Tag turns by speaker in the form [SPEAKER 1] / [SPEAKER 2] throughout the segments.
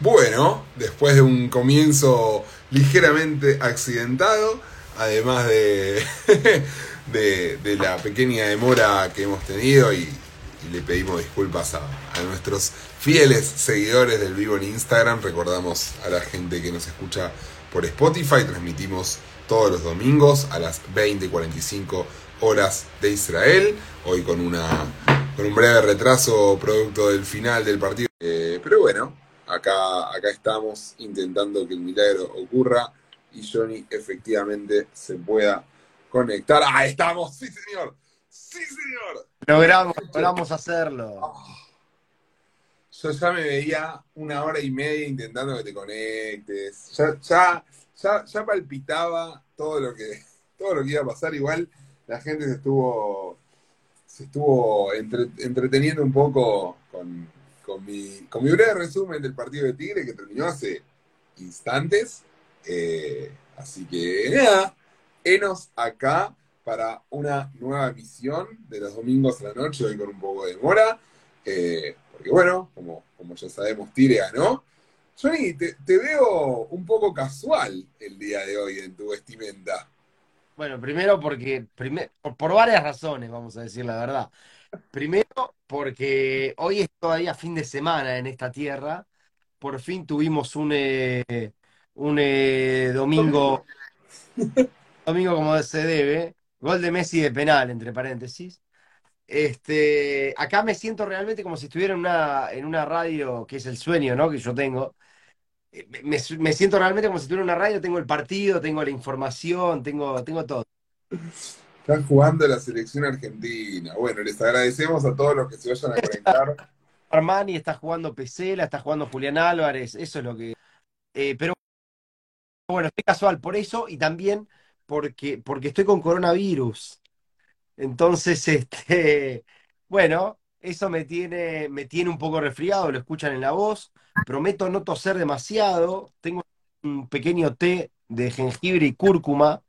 [SPEAKER 1] Bueno, después de un comienzo ligeramente accidentado, además de, de, la pequeña demora que hemos tenido y, le pedimos disculpas a, a, nuestros fieles seguidores del vivo en Instagram, recordamos a la gente que nos escucha por Spotify, transmitimos todos los domingos a las 20.45 horas de Israel, hoy con, una, con un breve retraso producto del final del partido, eh, pero bueno, acá, acá estamos intentando que el milagro ocurra y Johnny efectivamente se pueda conectar. ¡Ah, estamos! ¡Sí, señor! ¡Sí, señor!
[SPEAKER 2] Logramos, logramos hacerlo.
[SPEAKER 1] Ah. Yo ya me veía una hora y media intentando que te conectes. Ya, ya, ya, palpitaba todo lo que todo lo que iba a pasar. Igual la gente se estuvo se estuvo entreteniendo un poco con, con mi, breve resumen del partido de Tigre que terminó hace instantes. Eh, así que nada, enos acá para una nueva emisión de los domingos a la noche, hoy con un poco de demora. Eh, porque bueno, como, ya sabemos, Tigre ganó. Johnny, te, te, veo un poco casual el día de hoy en tu vestimenta.
[SPEAKER 2] Bueno, primero porque, por varias razones, vamos a decir la verdad. Primero, porque hoy es todavía fin de semana en esta tierra. Por fin tuvimos un, eh, un eh, domingo, domingo como se debe. Gol de Messi de penal, entre paréntesis. Este, acá me siento realmente como si estuviera en una, en una radio, que es el sueño, ¿no? Que yo tengo. Eh, me, me siento realmente como si estuviera en una radio, tengo el partido, tengo la información, tengo, tengo todo.
[SPEAKER 1] Están jugando la selección argentina. Bueno, les agradecemos a todos los que se vayan a conectar.
[SPEAKER 2] Armani está jugando Pesela, está jugando Julián Álvarez, eso es lo que. Eh, pero bueno, estoy casual por eso y también porque, porque estoy con coronavirus. Entonces, este, bueno, eso me tiene, me tiene un poco resfriado, lo escuchan en la voz. Prometo no toser demasiado. Tengo un pequeño té de jengibre y cúrcuma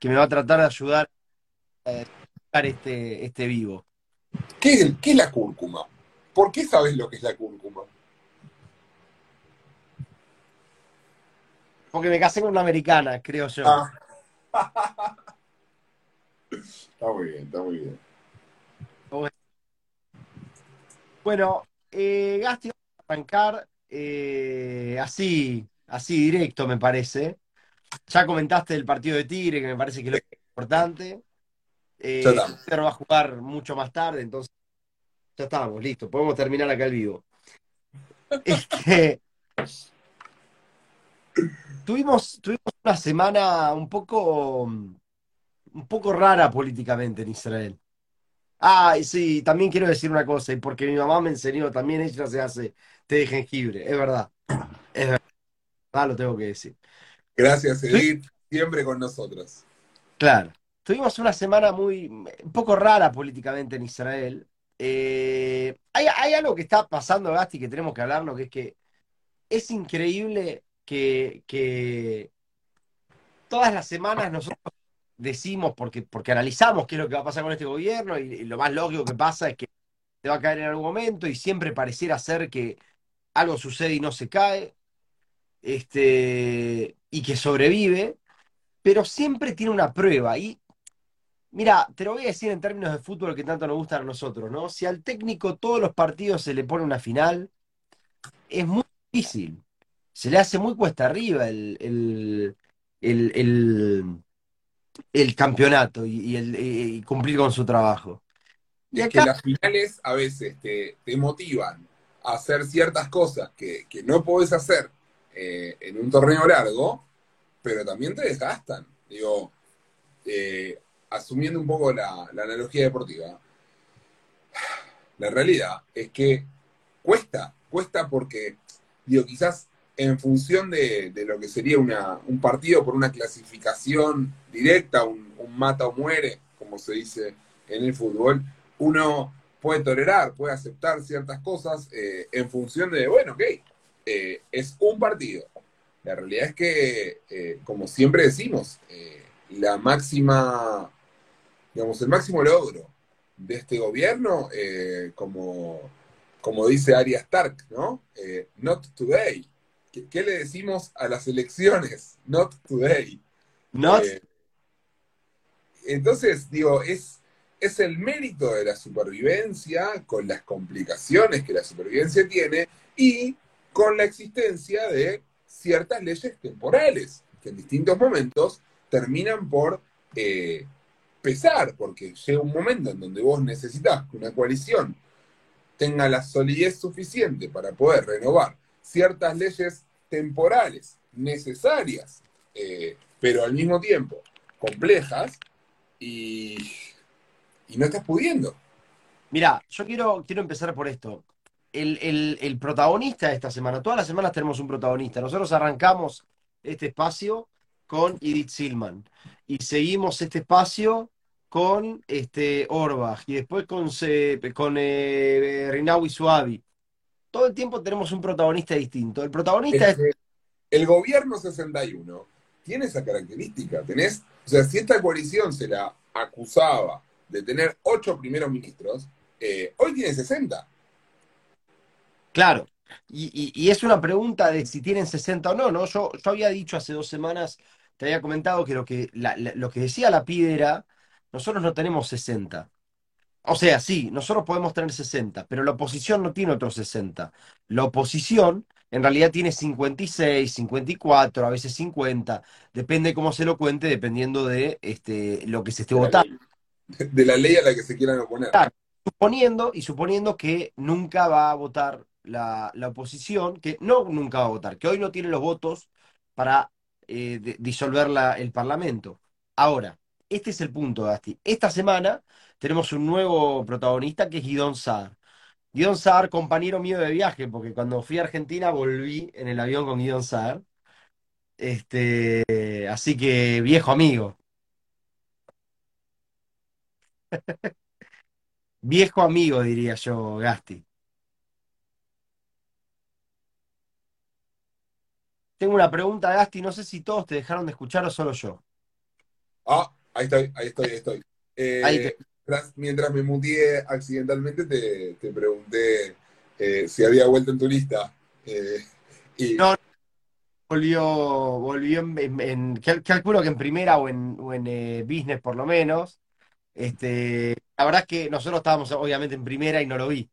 [SPEAKER 2] que me va a tratar de ayudar este, este vivo.
[SPEAKER 1] ¿Qué es, ¿Qué es la cúrcuma? ¿Por qué sabes lo que es la cúrcuma?
[SPEAKER 2] Porque me casé con una americana, creo yo.
[SPEAKER 1] Ah. está muy bien, está muy bien.
[SPEAKER 2] Bueno, eh, Gasti, vamos a arrancar eh, así, así directo, me parece. Ya comentaste el partido de Tigre, que me parece que es lo importante. Eh, va a jugar mucho más tarde, entonces ya estamos, listo, podemos terminar acá el vivo. Este, tuvimos, tuvimos una semana un poco, un poco rara políticamente en Israel. Ah, sí, también quiero decir una cosa, y porque mi mamá me enseñó, también ella se hace té de jengibre, es verdad. Es verdad, lo tengo que decir.
[SPEAKER 1] Gracias, Edith, siempre con nosotros.
[SPEAKER 2] Claro. Tuvimos una semana muy, un poco rara políticamente en Israel. Eh, hay, algo que está pasando, Gasti, que tenemos que hablarlo, que es que es increíble que, todas las semanas nosotros decimos, porque, porque analizamos qué es lo que va a pasar con este gobierno, y, lo más lógico que pasa es que se va a caer en algún momento, y siempre pareciera ser que algo sucede y no se cae, este, y que sobrevive, pero siempre tiene una prueba. Y mira, te lo voy a decir en términos de fútbol que tanto nos gusta a nosotros, ¿no? Si al técnico todos los partidos se le pone una final, es muy difícil. Se le hace muy cuesta arriba el, el, el el campeonato y, cumplir con su trabajo.
[SPEAKER 1] Y es que las finales a veces te, motivan a hacer ciertas cosas que, no podés hacer eh, en un torneo largo, pero también te desgastan. Digo, eh, asumiendo un poco la, analogía deportiva, la realidad es que cuesta, cuesta porque, digo, quizás en función de, lo que sería un partido por una clasificación directa, un, mata o muere, como se dice en el fútbol, uno puede tolerar, puede aceptar ciertas cosas eh, en función de, bueno, ok, eh, es un partido. La realidad es que, eh, como siempre decimos, la máxima, digamos, el máximo logro de este gobierno, como, como dice Arya Stark, ¿no? not today, ¿qué, qué le decimos a las elecciones? Not today.
[SPEAKER 2] Not
[SPEAKER 1] Eh, entonces, digo, es, es el mérito de la supervivencia con las complicaciones que la supervivencia tiene y con la existencia de ciertas leyes temporales que en distintos momentos terminan por eh, pesar, porque llega un momento en donde vos necesitas que una coalición tenga la solidez suficiente para poder renovar ciertas leyes temporales necesarias, eh, pero al mismo tiempo complejas, y, y no estás pudiendo.
[SPEAKER 2] Mira, yo quiero, quiero empezar por esto. El, el- el protagonista de esta semana, todas las semanas tenemos un protagonista. Nosotros arrancamos este espacio con Edith Silman y seguimos este espacio con este Orbach y después con, con eh, Rinawi Suavi. Todo el tiempo tenemos un protagonista distinto. El protagonista es,
[SPEAKER 1] el gobierno 61 tiene esa característica. Tenés, o sea, si esta coalición se la acusaba de tener ocho primeros ministros, eh, hoy tiene 60.
[SPEAKER 2] claro, y, y- y es una pregunta de si tienen 60 o no, ¿no? Yo, yo había dicho hace dos semanas, te había comentado que lo que, la- la- lo que decía la PIDE era, nosotros no tenemos 60. O sea, sí, nosotros podemos tener 60, pero la oposición no tiene otros 60. La oposición en realidad tiene 56, 54, a veces 50, depende cómo se lo cuente, dependiendo de este, lo que se esté
[SPEAKER 1] De
[SPEAKER 2] votando.
[SPEAKER 1] de la ley a la que se quieran oponer.
[SPEAKER 2] Claro, suponiendo y suponiendo que nunca va a votar la, la oposición, que no nunca va a votar, que hoy no tiene los votos para eh, disolver el Parlamento. Ahora, este es el punto, Gasti. Esta semana tenemos un nuevo protagonista que es Guidón Saar. Guidón Saar, compañero mío de viaje, porque cuando fui a Argentina volví en el avión con Guidón Saar. Este, así que viejo amigo, viejo amigo diría yo, Gasti. Tengo una pregunta, Gasti, no sé si todos te dejaron de escuchar o solo yo.
[SPEAKER 1] Ah, ahí estoy, ahí estoy, ahí estoy.
[SPEAKER 2] Ahí
[SPEAKER 1] Eh,
[SPEAKER 2] te...
[SPEAKER 1] mientras, mientras me muteé accidentalmente, te, te pregunté eh, si había vuelto en tu lista. Eh, y
[SPEAKER 2] No, volvió, volvió en, en- en- cal- calculo que en primera o en, o en business por lo menos. Este, la verdad es que nosotros estábamos obviamente en primera y no lo vi,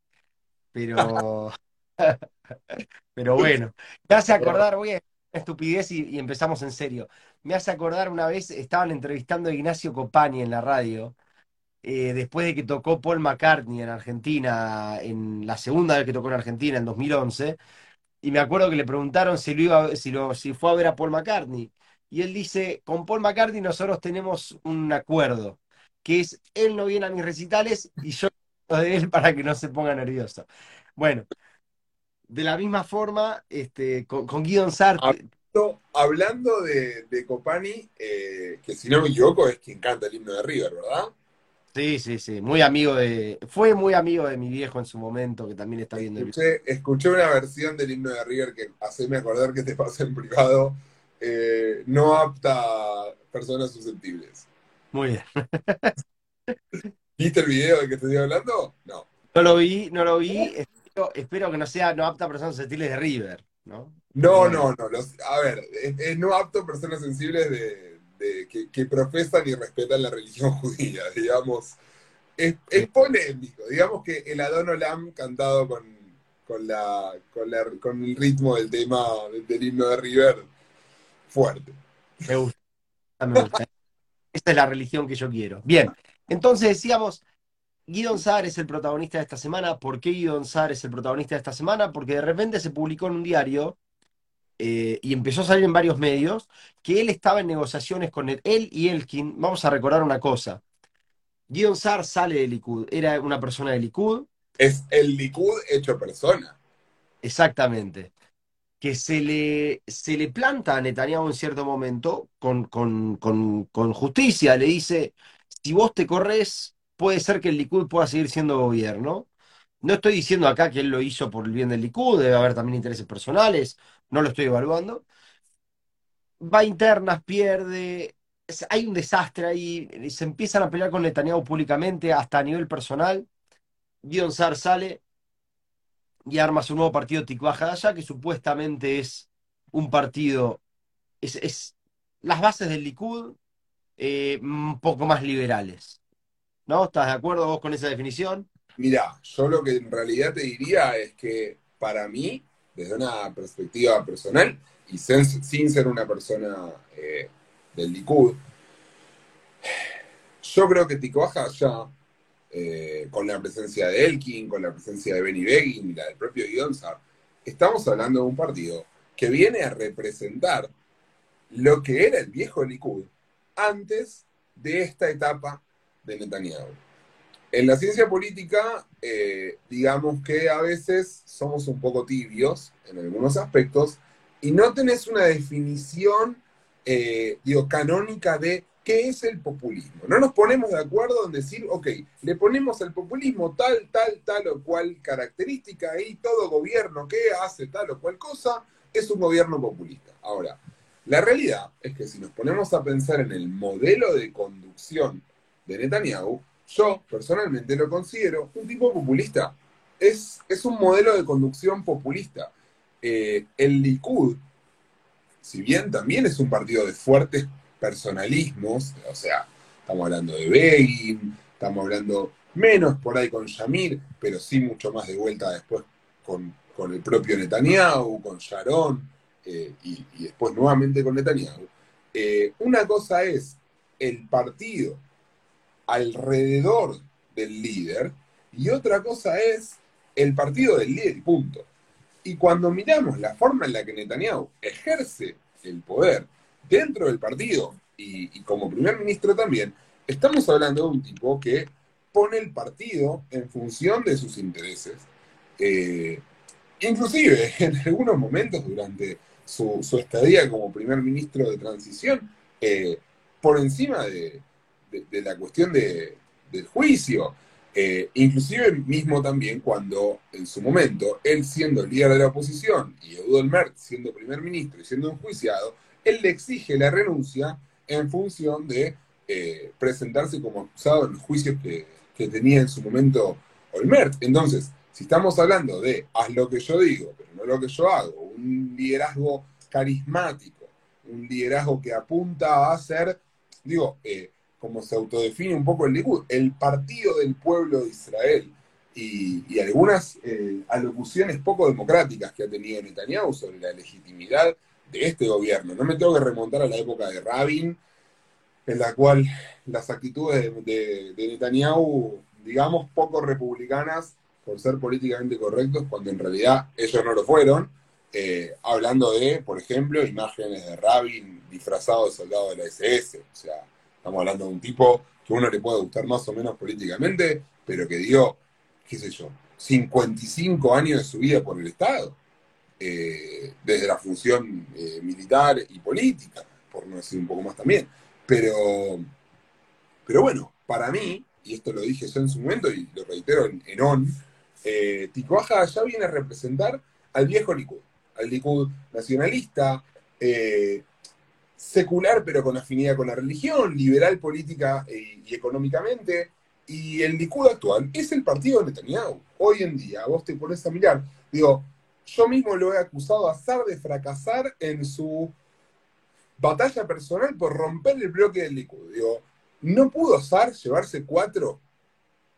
[SPEAKER 2] pero, pero bueno. Me hace acordar, voy a estupidez y, empezamos en serio. Me hace acordar una vez, estaban entrevistando a Ignacio Copani en la radio, eh, después de que tocó Paul McCartney en Argentina, en la segunda vez que tocó en Argentina, en 2011. Y me acuerdo que le preguntaron si lo iba, si lo, si fue a ver a Paul McCartney. Y él dice, con Paul McCartney nosotros tenemos un acuerdo, que es él no viene a mis recitales y yo de él para que no se ponga nervioso. Bueno, de la misma forma, este, con, con Guido Sartre,
[SPEAKER 1] hablando, hablando de, de Copani, eh, que si no me equivoco es quien canta el himno de River, ¿verdad?
[SPEAKER 2] sí, sí, sí, muy amigo de, fue muy amigo de mi viejo en su momento, que también está viendo el video.
[SPEAKER 1] Escuché, escuché una versión del himno de River que haceme acordar que te pasé en privado, eh, no apta a personas susceptibles.
[SPEAKER 2] Muy bien.
[SPEAKER 1] ¿Viste el video de que te estoy hablando? No.
[SPEAKER 2] No lo vi, no lo vi, espero, espero que no sea no apta a personas susceptibles de River, ¿no?
[SPEAKER 1] No,
[SPEAKER 2] Eh,
[SPEAKER 1] no, no. los- a ver, es, es no apto a personas sensibles de, de- que, que profesan y respetan la religión judía, digamos. Es, es polémico. Digamos que el Adon Olam cantado con, con, la, con, la- con el ritmo del tema del, himno de River, fuerte.
[SPEAKER 2] Me gusta, me gusta. Esta es la religión que yo quiero. Bien, entonces decíamos, Guido Saar es el protagonista de esta semana. ¿Por qué Guido Saar es el protagonista de esta semana? Porque de repente se publicó en un diario eh, y empezó a salir en varios medios que él estaba en negociaciones con él, él y Elkin. Vamos a recordar una cosa. Guido Saar sale de Likud, era una persona de Likud,
[SPEAKER 1] Es el Likud hecho persona.
[SPEAKER 2] exactamente. que se le, se le planta a Netanyahu en cierto momento con, con, con, con justicia. Le dice, si vos te corres, puede ser que el Likud pueda seguir siendo gobierno. No estoy diciendo acá que él lo hizo por el bien del Likud, debe haber también intereses personales, no lo estoy evaluando. Va internas, pierde, hay un desastre ahí, se empiezan a pelear con Netanyahu públicamente, hasta a nivel personal. Sar sale y arma su nuevo partido Tikva Hadasha, que supuestamente es un partido, es, es las bases del Likud eh, un poco más liberales. ¿No? ¿Estás de acuerdo vos con esa definición?
[SPEAKER 1] Mira, yo lo que en realidad te diría es que para mí, desde una perspectiva personal, y sin, ser una persona eh, del Likud, yo creo que Ticoaja ya, eh, con la presencia de Elkin, con la presencia de Benny Begin y la del propio Guionza, estamos hablando de un partido que viene a representar lo que era el viejo Likud antes de esta etapa de Netanyahu. En la ciencia política, eh, digamos que a veces somos un poco tibios en algunos aspectos y no tenés una definición, eh, digo, canónica de qué es el populismo. No nos ponemos de acuerdo en decir, ok, le ponemos al populismo tal, tal, tal o cual característica y todo gobierno que hace tal o cual cosa es un gobierno populista. Ahora, la realidad es que si nos ponemos a pensar en el modelo de conducción de Netanyahu, yo personalmente lo considero un tipo populista. Es, es un modelo de conducción populista. Eh, el Likud, si bien también es un partido de fuertes personalismos, o sea, estamos hablando de Begin, estamos hablando menos por ahí con Yamir, pero sí mucho más de vuelta después con, con el propio Netanyahu, con Sharon, eh, y, después nuevamente con Netanyahu. Eh, una cosa es el partido alrededor del líder y otra cosa es el partido del líder y punto. Y cuando miramos la forma en la que Netanyahu ejerce el poder dentro del partido y, como primer ministro también, estamos hablando de un tipo que pone el partido en función de sus intereses. Eh, inclusive en algunos momentos durante su, estadía como primer ministro de transición, eh, por encima de, la cuestión del juicio. Eh, inclusive mismo también cuando en su momento, él siendo el líder de la oposición y Eudel Mert siendo primer ministro y siendo enjuiciado, él le exige la renuncia en función de eh, presentarse como acusado en los juicios que, que tenía en su momento Olmert. Entonces, si estamos hablando de haz lo que yo digo, pero no lo que yo hago, un liderazgo carismático, un liderazgo que apunta a ser, digo, eh, como se autodefine un poco el Likud, el partido del pueblo de Israel. Y, algunas eh, alocuciones poco democráticas que ha tenido Netanyahu sobre la legitimidad de este gobierno. No me tengo que remontar a la época de Rabin, en la cual las actitudes de, de Netanyahu, digamos, poco republicanas, por ser políticamente correctos, cuando en realidad ellos no lo fueron, eh, hablando de, por ejemplo, imágenes de Rabin disfrazado de soldado de la SS. O sea, estamos hablando de un tipo que uno le puede gustar más o menos políticamente, pero que dio, qué sé yo, 55 años de su vida por el Estado, eh, desde la función eh, militar y política, por no decir un poco más también. Pero, pero bueno, para mí, y esto lo dije yo en su momento y lo reitero en, ON, eh, ya viene a representar al viejo Likud al Likud nacionalista, eh, secular pero con afinidad con la religión, liberal política e, y económicamente. Y el Likud actual es el partido de Netanyahu. Hoy en día, vos te pones a mirar, digo, yo mismo lo he acusado a Azar de fracasar en su batalla personal por romper el bloque del Likud. Digo, no pudo Azar llevarse cuatro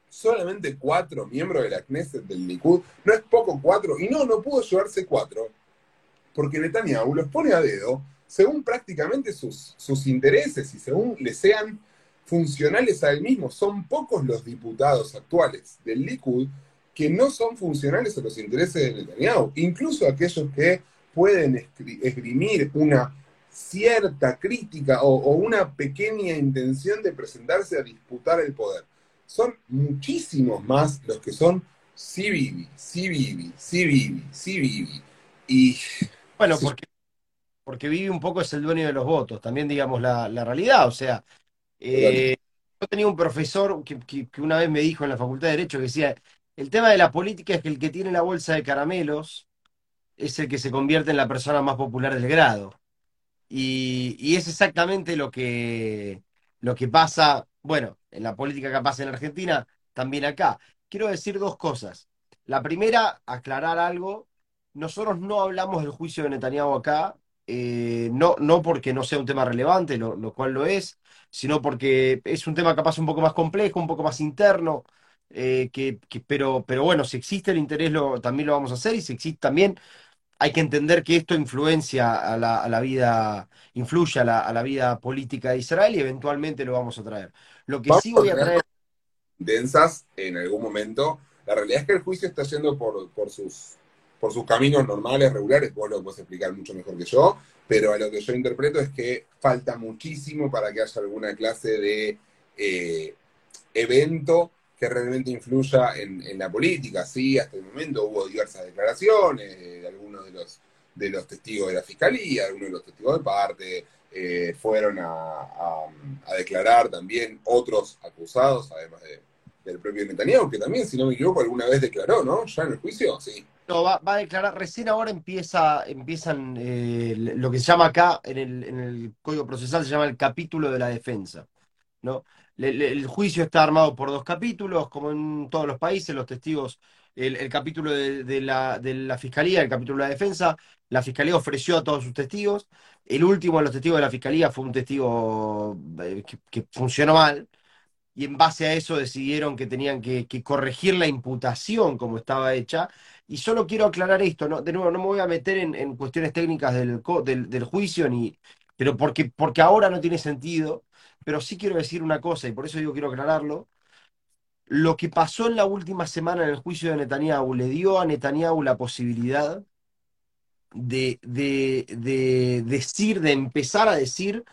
[SPEAKER 1] solamente cuatro miembros de la Knesset del Likud, no es poco cuatro, y no, no pudo llevarse cuatro, porque Netanyahu los pone a dedo según prácticamente sus, sus intereses y según le sean funcionales a él mismo. Son pocos los diputados actuales del Likud que no son funcionales a los intereses de Netanyahu, incluso aquellos que pueden esgrimir una cierta crítica o, una pequeña intención de presentarse a disputar el poder. Son muchísimos más los que son sí vivi, sí vivi, sí vivi, sí vivi. Y
[SPEAKER 2] bueno, porque, porque Vivi un poco es el dueño de los votos, también digamos la, realidad, o sea, eh, yo tenía un profesor que, una vez me dijo en la Facultad de Derecho que decía, el tema de la política es que el que tiene la bolsa de caramelos es el que se convierte en la persona más popular del grado. Y, es exactamente lo que, lo que pasa, bueno, en la política que pasa en Argentina, también acá. Quiero decir dos cosas. La primera, aclarar algo nosotros no hablamos del juicio de Netanyahu acá, eh, no, no porque no sea un tema relevante, lo, lo cual lo es, sino porque es un tema capaz un poco más complejo, un poco más interno, eh, que, que- pero, pero bueno, si existe el interés lo, también lo vamos a hacer y si existe también hay que entender que esto influencia a la, a la vida, influye a la, a la vida política de Israel y eventualmente lo vamos a traer. Lo que
[SPEAKER 1] Vamos
[SPEAKER 2] sí voy a traer,
[SPEAKER 1] densas en algún momento. La realidad es que el juicio está yendo por, por sus, por sus caminos normales, regulares, vos lo puedes explicar mucho mejor que yo, pero a lo que yo interpreto es que falta muchísimo para que haya alguna clase de eh, evento que realmente influya en, en, la política. Sí, hasta el momento hubo diversas declaraciones de algunos de los, de los testigos de la fiscalía, algunos de los testigos de parte, eh, fueron a, a, declarar también otros acusados, además de, del propio Netanyahu, que también, si no me equivoco, alguna vez declaró, ¿no? Ya en el juicio, sí.
[SPEAKER 2] No, va, va a declarar, recién ahora empieza, empiezan eh, lo que se llama acá, en el, en el Código Procesal, se llama el capítulo de la defensa. ¿no? El juicio está armado por dos capítulos, como en todos los países, los testigos, el, capítulo de, la, de, la, fiscalía, el capítulo de la defensa, la fiscalía ofreció a todos sus testigos, el último de los testigos de la fiscalía fue un testigo eh, que, funcionó mal, y en base a eso decidieron que tenían que, corregir la imputación como estaba hecha. Y solo quiero aclarar esto, ¿no? de nuevo, no me voy a meter en, cuestiones técnicas del, del, juicio, ni, pero porque, porque ahora no tiene sentido pero sí quiero decir una cosa, y por eso digo quiero aclararlo. Lo que pasó en la última semana en el juicio de Netanyahu le dio a Netanyahu la posibilidad de, de decir, de empezar a decir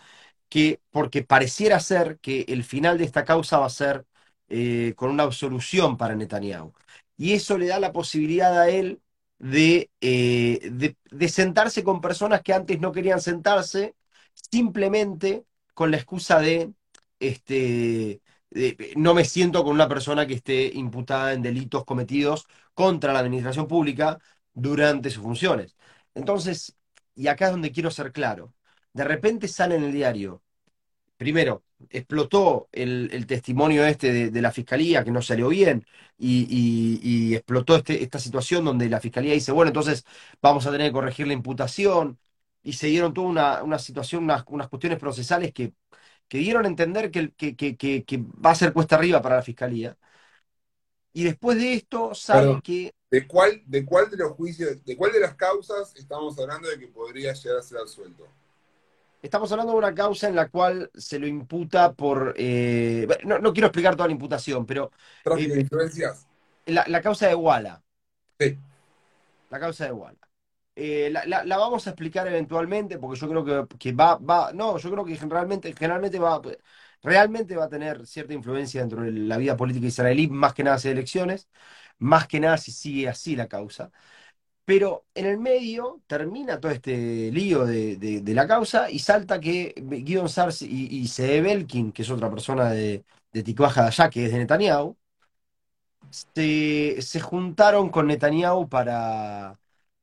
[SPEAKER 2] que, porque pareciera ser que el final de esta causa va a ser eh, con una absolución para Netanyahu. Y eso le da la posibilidad a él de, eh, de, de sentarse con personas que antes no querían sentarse, simplemente con la excusa de, este, de, no me siento con una persona que esté imputada en delitos cometidos contra la administración pública durante sus funciones. Entonces, y acá es donde quiero ser claro, de repente sale en el diario, primero, explotó el, el testimonio este de, de, la fiscalía que no salió bien y, y, y explotó este, esta situación donde la fiscalía dice, bueno, entonces vamos a tener que corregir la imputación y se dieron toda una, una situación, unas, unas, cuestiones procesales que, que dieron a entender que, que, que, que, va a ser cuesta arriba para la fiscalía. Y después de esto sale
[SPEAKER 1] Perdón,
[SPEAKER 2] que...
[SPEAKER 1] ¿de cuál, ¿De cuál de los juicios, de cuál de las causas estamos hablando de que podría llegar a ser absuelto?
[SPEAKER 2] Estamos hablando de una causa en la cual se lo imputa por... Eh, no, no, quiero explicar toda la imputación, pero...
[SPEAKER 1] ¿Tráfico eh, influencias?
[SPEAKER 2] La, la, causa de Walla.
[SPEAKER 1] Sí.
[SPEAKER 2] La causa de Walla. Eh, la, la, la, vamos a explicar eventualmente, porque yo creo que, que, va, va, no, yo creo que generalmente, generalmente va, realmente va a tener cierta influencia dentro de la vida política israelí, más que nada si elecciones, más que nada si sigue así la causa. Pero en el medio termina todo este lío de, de, la causa y salta que Gideon Sars y, y Sede Belkin, que es otra persona de, de allá, que es de Netanyahu, se, se juntaron con Netanyahu para,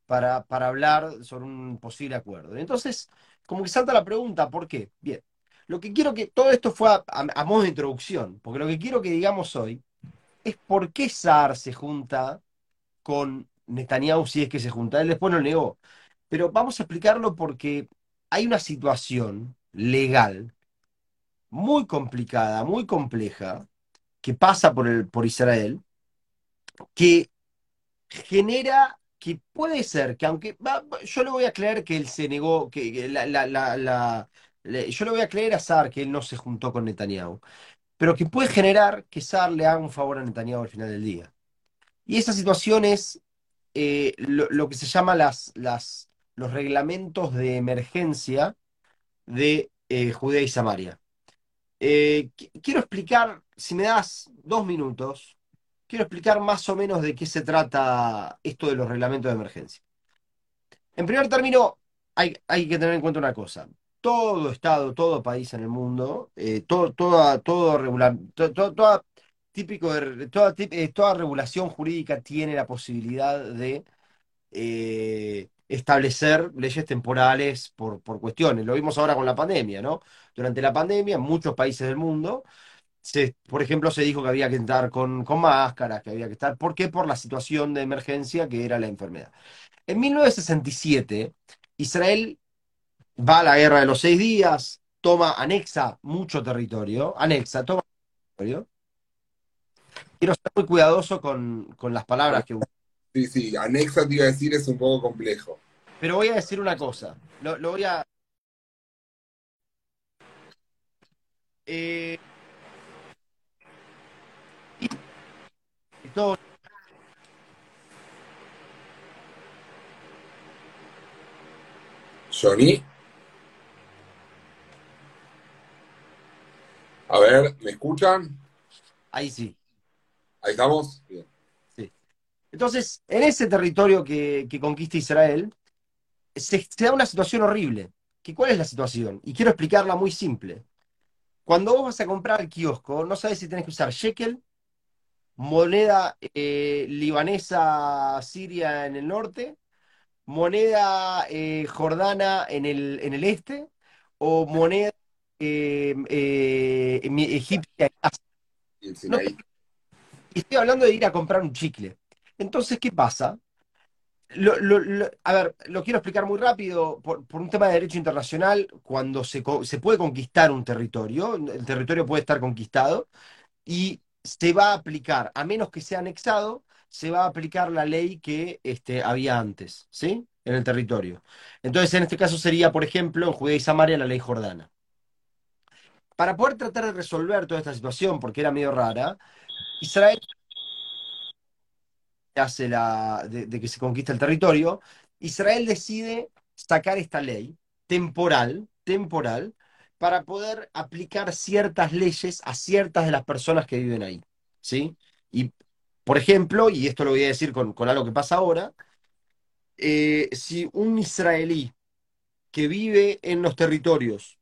[SPEAKER 2] para, para hablar sobre un posible acuerdo. Entonces, como que salta la pregunta, ¿por qué? Bien, lo que quiero que, todo esto fue a, modo de introducción, porque lo que quiero que digamos hoy es por qué Saar se junta con Netanyahu si es que se junta. Él después no negó. Pero vamos a explicarlo porque hay una situación legal muy complicada, muy compleja, que pasa por, el, por Israel, que genera que puede ser que aunque yo le voy a creer que él se negó, que, yo le voy a creer a Sar que él no se juntó con Netanyahu, pero que puede generar que Sar le haga un favor a Netanyahu al final del día. Y esa situación es eh, lo, que se llama las, los reglamentos de emergencia de eh, Judea y Samaria. Eh, quiero explicar, si me das dos minutos, quiero explicar más o menos de qué se trata esto de los reglamentos de emergencia. En primer término, hay, hay que tener en cuenta una cosa. Todo Estado, todo país en el mundo, todo, toda, todo regular, to, to, toda, típico de, toda, eh, toda regulación jurídica tiene la posibilidad de eh, establecer leyes temporales por, por cuestiones. Lo vimos ahora con la pandemia, ¿no? Durante la pandemia, en muchos países del mundo por ejemplo, se dijo que había que entrar con, con máscaras, que había que estar. ¿Por qué? Por la situación de emergencia que era la enfermedad. En 1967, Israel va a la guerra de los seis días, toma, anexa mucho territorio, anexa, toma territorio. Quiero ser muy cuidadoso con, con las palabras que uso.
[SPEAKER 1] Sí, sí, anexa te iba a decir es un poco complejo.
[SPEAKER 2] Pero voy a decir una cosa. Lo, lo voy a. Eh,
[SPEAKER 1] Johnny. A ver, ¿me escuchan?
[SPEAKER 2] ahí sí.
[SPEAKER 1] Ahí estamos. Bien.
[SPEAKER 2] Entonces, en ese territorio que, que conquista Israel, se, se da una situación horrible. ¿Que ¿Cuál es la situación? Y quiero explicarla muy simple. Cuando vos vas a comprar al kiosco, no sabes si tenés que usar shekel, moneda eh, libanesa siria en el norte, moneda eh, jordana en el, en el este, o moneda eh, eh, egipcia. en Asia.
[SPEAKER 1] Y el
[SPEAKER 2] No,
[SPEAKER 1] Sinaí.
[SPEAKER 2] estoy hablando de ir a comprar un chicle. Entonces, ¿qué pasa? A ver, lo quiero explicar muy rápido. Por, un tema de derecho internacional, cuando se puede conquistar un territorio, el territorio puede estar conquistado y se va a aplicar, a menos que sea anexado, se va a aplicar la ley que este, había antes, ¿sí? En el territorio. Entonces, en este caso sería, por ejemplo, en Judea y Samaria la ley jordana. Para poder tratar de resolver toda esta situación, porque era medio rara, Israel hace la, de, que se conquista el territorio, Israel decide sacar esta ley temporal, temporal, para poder aplicar ciertas leyes a ciertas de las personas que viven ahí, ¿sí? Y, por ejemplo, y esto lo voy a decir con, con algo que pasa ahora, eh, si un israelí que vive en los territorios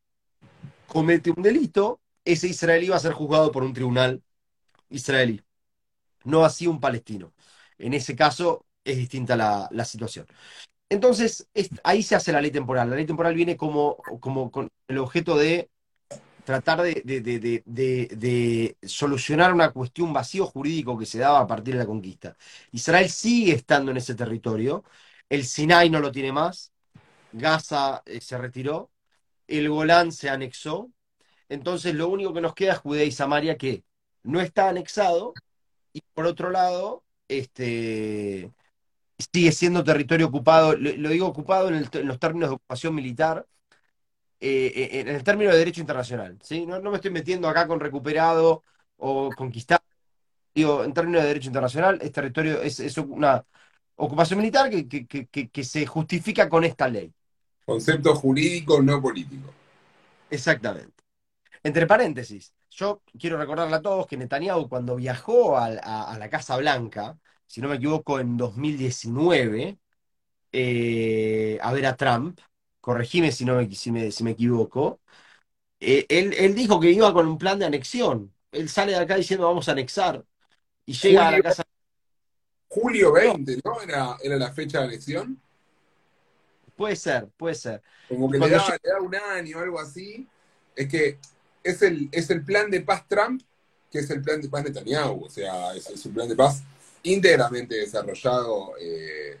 [SPEAKER 2] comete un delito, ese israelí va a ser juzgado por un tribunal israelí, no así un palestino. En ese caso es distinta la, la situación. Entonces, es- ahí se hace la ley temporal. La ley temporal viene como, como con el objeto de tratar de- de- de- de solucionar una cuestión vacío jurídico que se daba a partir de la conquista. Israel sigue estando en ese territorio, el Sinai no lo tiene más, Gaza eh, se retiró, el Golán se anexó, entonces lo único que nos queda es Judea y Samaria que no está anexado y por otro lado, este, sigue siendo territorio ocupado, lo, lo digo ocupado en, el- en los términos de ocupación militar, eh, eh, en el término de derecho internacional, ¿sí? No, no me estoy metiendo acá con recuperado o conquistado, digo, en términos de derecho internacional, es territorio, es, es una ocupación militar que, que- que- que- que se justifica con esta ley.
[SPEAKER 1] Concepto jurídico, no político.
[SPEAKER 2] Exactamente. Entre paréntesis, yo quiero recordarle a todos que Netanyahu cuando viajó a, a la Casa Blanca, si no me equivoco, en 2019, eh, a ver a Trump, corregime si, no me, si, me, si me equivoco, eh, él, él dijo que iba con un plan de anexión. Él sale de acá diciendo vamos a anexar y llega a la Casa
[SPEAKER 1] julio 20, ¿no? Era, era la fecha de elección.
[SPEAKER 2] Puede ser, puede ser.
[SPEAKER 1] Como que da, le da un año o algo así. Es que es el, es el plan de paz Trump, que es el plan de paz Netanyahu. O sea, es, un plan de paz íntegramente desarrollado eh,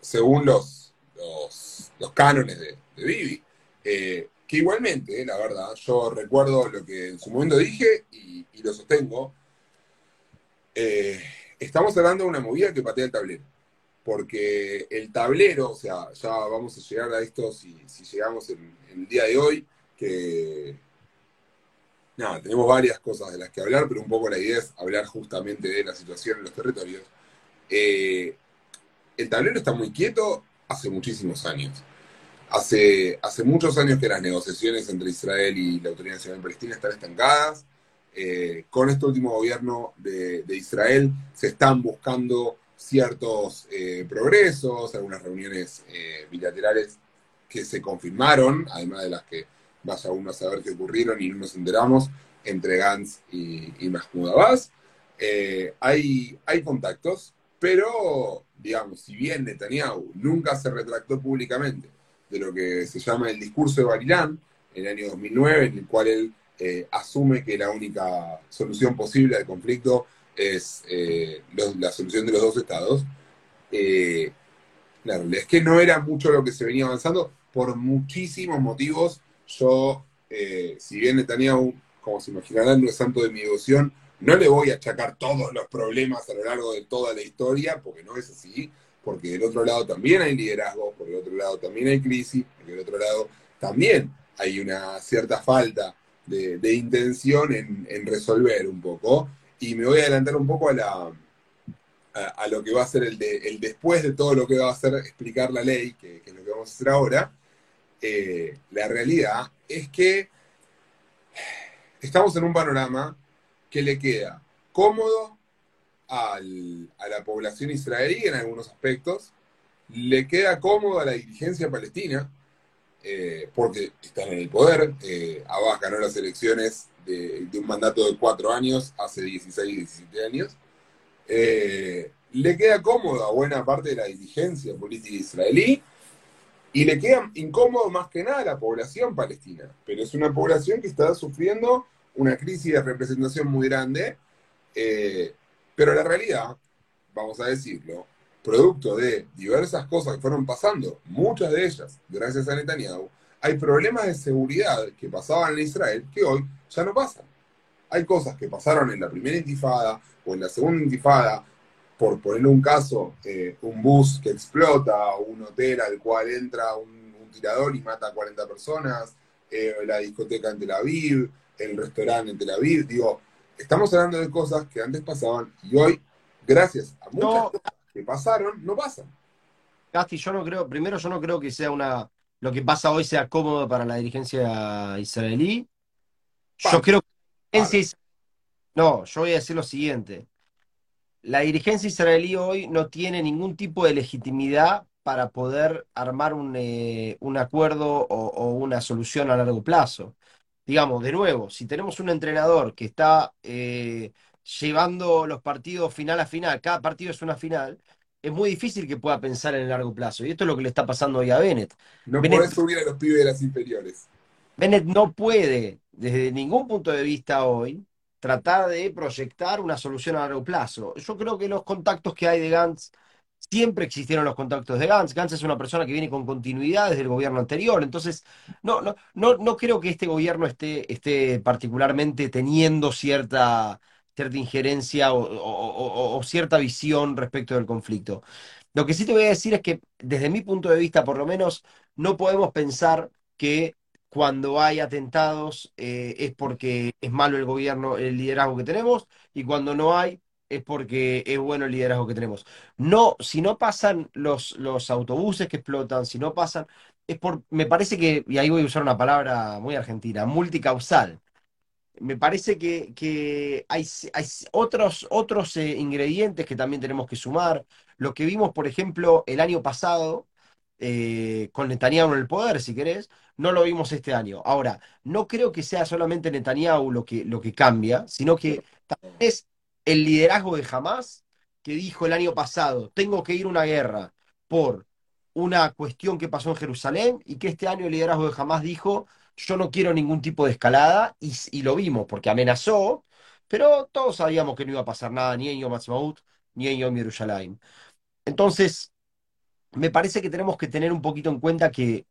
[SPEAKER 1] según los, los, cánones de, de Bibi. Eh, que igualmente, la verdad, yo recuerdo lo que en su momento dije y, lo sostengo. eh, estamos hablando de una movida que patea el tablero. Porque el tablero, o sea, ya vamos a llegar a esto si, si llegamos en, en el día de hoy, que nada, tenemos varias cosas de las que hablar, pero un poco la idea es hablar justamente de la situación en los territorios. Eh, el tablero está muy quieto hace muchísimos años. Hace, hace muchos años que las negociaciones entre Israel y la Autoridad Nacional Palestina están estancadas. Eh, con este último gobierno de, Israel se están buscando ciertos eh, progresos, algunas reuniones bilaterales que se confirmaron, además de las que vaya uno a saber qué ocurrieron y no nos enteramos, entre Gantz y, y Mahmoud Abbas. Eh, hay, hay contactos, pero, digamos, si bien Netanyahu nunca se retractó públicamente de lo que se llama el discurso de Barilán, en el año 2009, en el cual él eh, asume que la única solución posible al conflicto es eh, la solución de los dos estados. Eh, es que no era mucho lo que se venía avanzando por muchísimos motivos. Yo, si bien Netanyahu, como se imaginarán, no es santo de mi devoción, no le voy a achacar todos los problemas a lo largo de toda la historia, porque no es así, porque del otro lado también hay liderazgo, por el otro lado también hay crisis, porque del otro lado también hay una cierta falta de, intención en, resolver un poco. Y me voy a adelantar un poco a, la, a, lo que va a ser el, el, después de todo lo que va a hacer explicar la ley, que, es lo que vamos a hacer ahora. Eh, la realidad es que estamos en un panorama que le queda cómodo al, a la población israelí en algunos aspectos, le queda cómodo a la dirigencia palestina, eh, porque están en el poder. Eh, Abbas ganó las elecciones de, un mandato de cuatro años, hace 16, 17 años. Eh, le queda cómodo a buena parte de la dirigencia política israelí y le queda incómodo más que nada a la población palestina. Pero es una población que está sufriendo una crisis de representación muy grande, eh, pero la realidad, vamos a decirlo, producto de diversas cosas que fueron pasando, muchas de ellas gracias a Netanyahu, hay problemas de seguridad que pasaban en Israel que hoy ya no pasan. Hay cosas que pasaron en la primera intifada o en la segunda intifada, por poner un caso, eh, un bus que explota, un hotel al cual entra un, tirador y mata a 40 personas, eh, la discoteca en Tel Aviv, el restaurante en Tel Aviv. Digo, estamos hablando de cosas que antes pasaban y hoy, gracias a muchas cosas que pasaron, no pasan.
[SPEAKER 2] Casti, yo no creo, primero yo no creo que sea una, lo que pasa hoy sea cómodo para la dirigencia israelí. Yo creo que no, yo voy a decir lo siguiente. La dirigencia israelí hoy no tiene ningún tipo de legitimidad para poder armar un, eh, acuerdo o, una solución a largo plazo. Digamos, de nuevo, si tenemos un entrenador que está eh, llevando los partidos final a final, cada partido es una final, es muy difícil que pueda pensar en el largo plazo. Y esto es lo que le está pasando hoy a Bennett.
[SPEAKER 1] No puede subir a los pibes de las inferiores.
[SPEAKER 2] Bennett no puede, desde ningún punto de vista hoy, tratar de proyectar una solución a largo plazo. Yo creo que los contactos que hay de Gantz, siempre existieron los contactos de Gantz. Gantz es una persona que viene con continuidad desde el gobierno anterior. Entonces, no, no, no, no creo que este gobierno esté, esté particularmente teniendo cierta cierta injerencia o, cierta visión respecto del conflicto. Lo que sí te voy a decir es que desde mi punto de vista, por lo menos, no podemos pensar que cuando hay atentados eh, es porque es malo el gobierno, el liderazgo que tenemos, y cuando no hay es porque es bueno el liderazgo que tenemos. No, si no pasan los, los autobuses que explotan, si no pasan, es por, me parece que, y ahí voy a usar una palabra muy argentina, multicausal me parece que, hay, otros, otros eh, ingredientes que también tenemos que sumar. Lo que vimos, por ejemplo, el año pasado, eh, con Netanyahu en el poder, si querés, no lo vimos este año. Ahora, no creo que sea solamente Netanyahu lo que, lo que cambia, sino que también es el liderazgo de Hamas que dijo el año pasado, tengo que ir a una guerra por una cuestión que pasó en Jerusalén y que este año el liderazgo de Hamas dijo, yo no quiero ningún tipo de escalada, y, lo vimos, porque amenazó, pero todos sabíamos que no iba a pasar nada ni en Yom Ha'atzmaut, ni en Yom Yerushalayim. Entonces, me parece que tenemos que tener un poquito en cuenta que,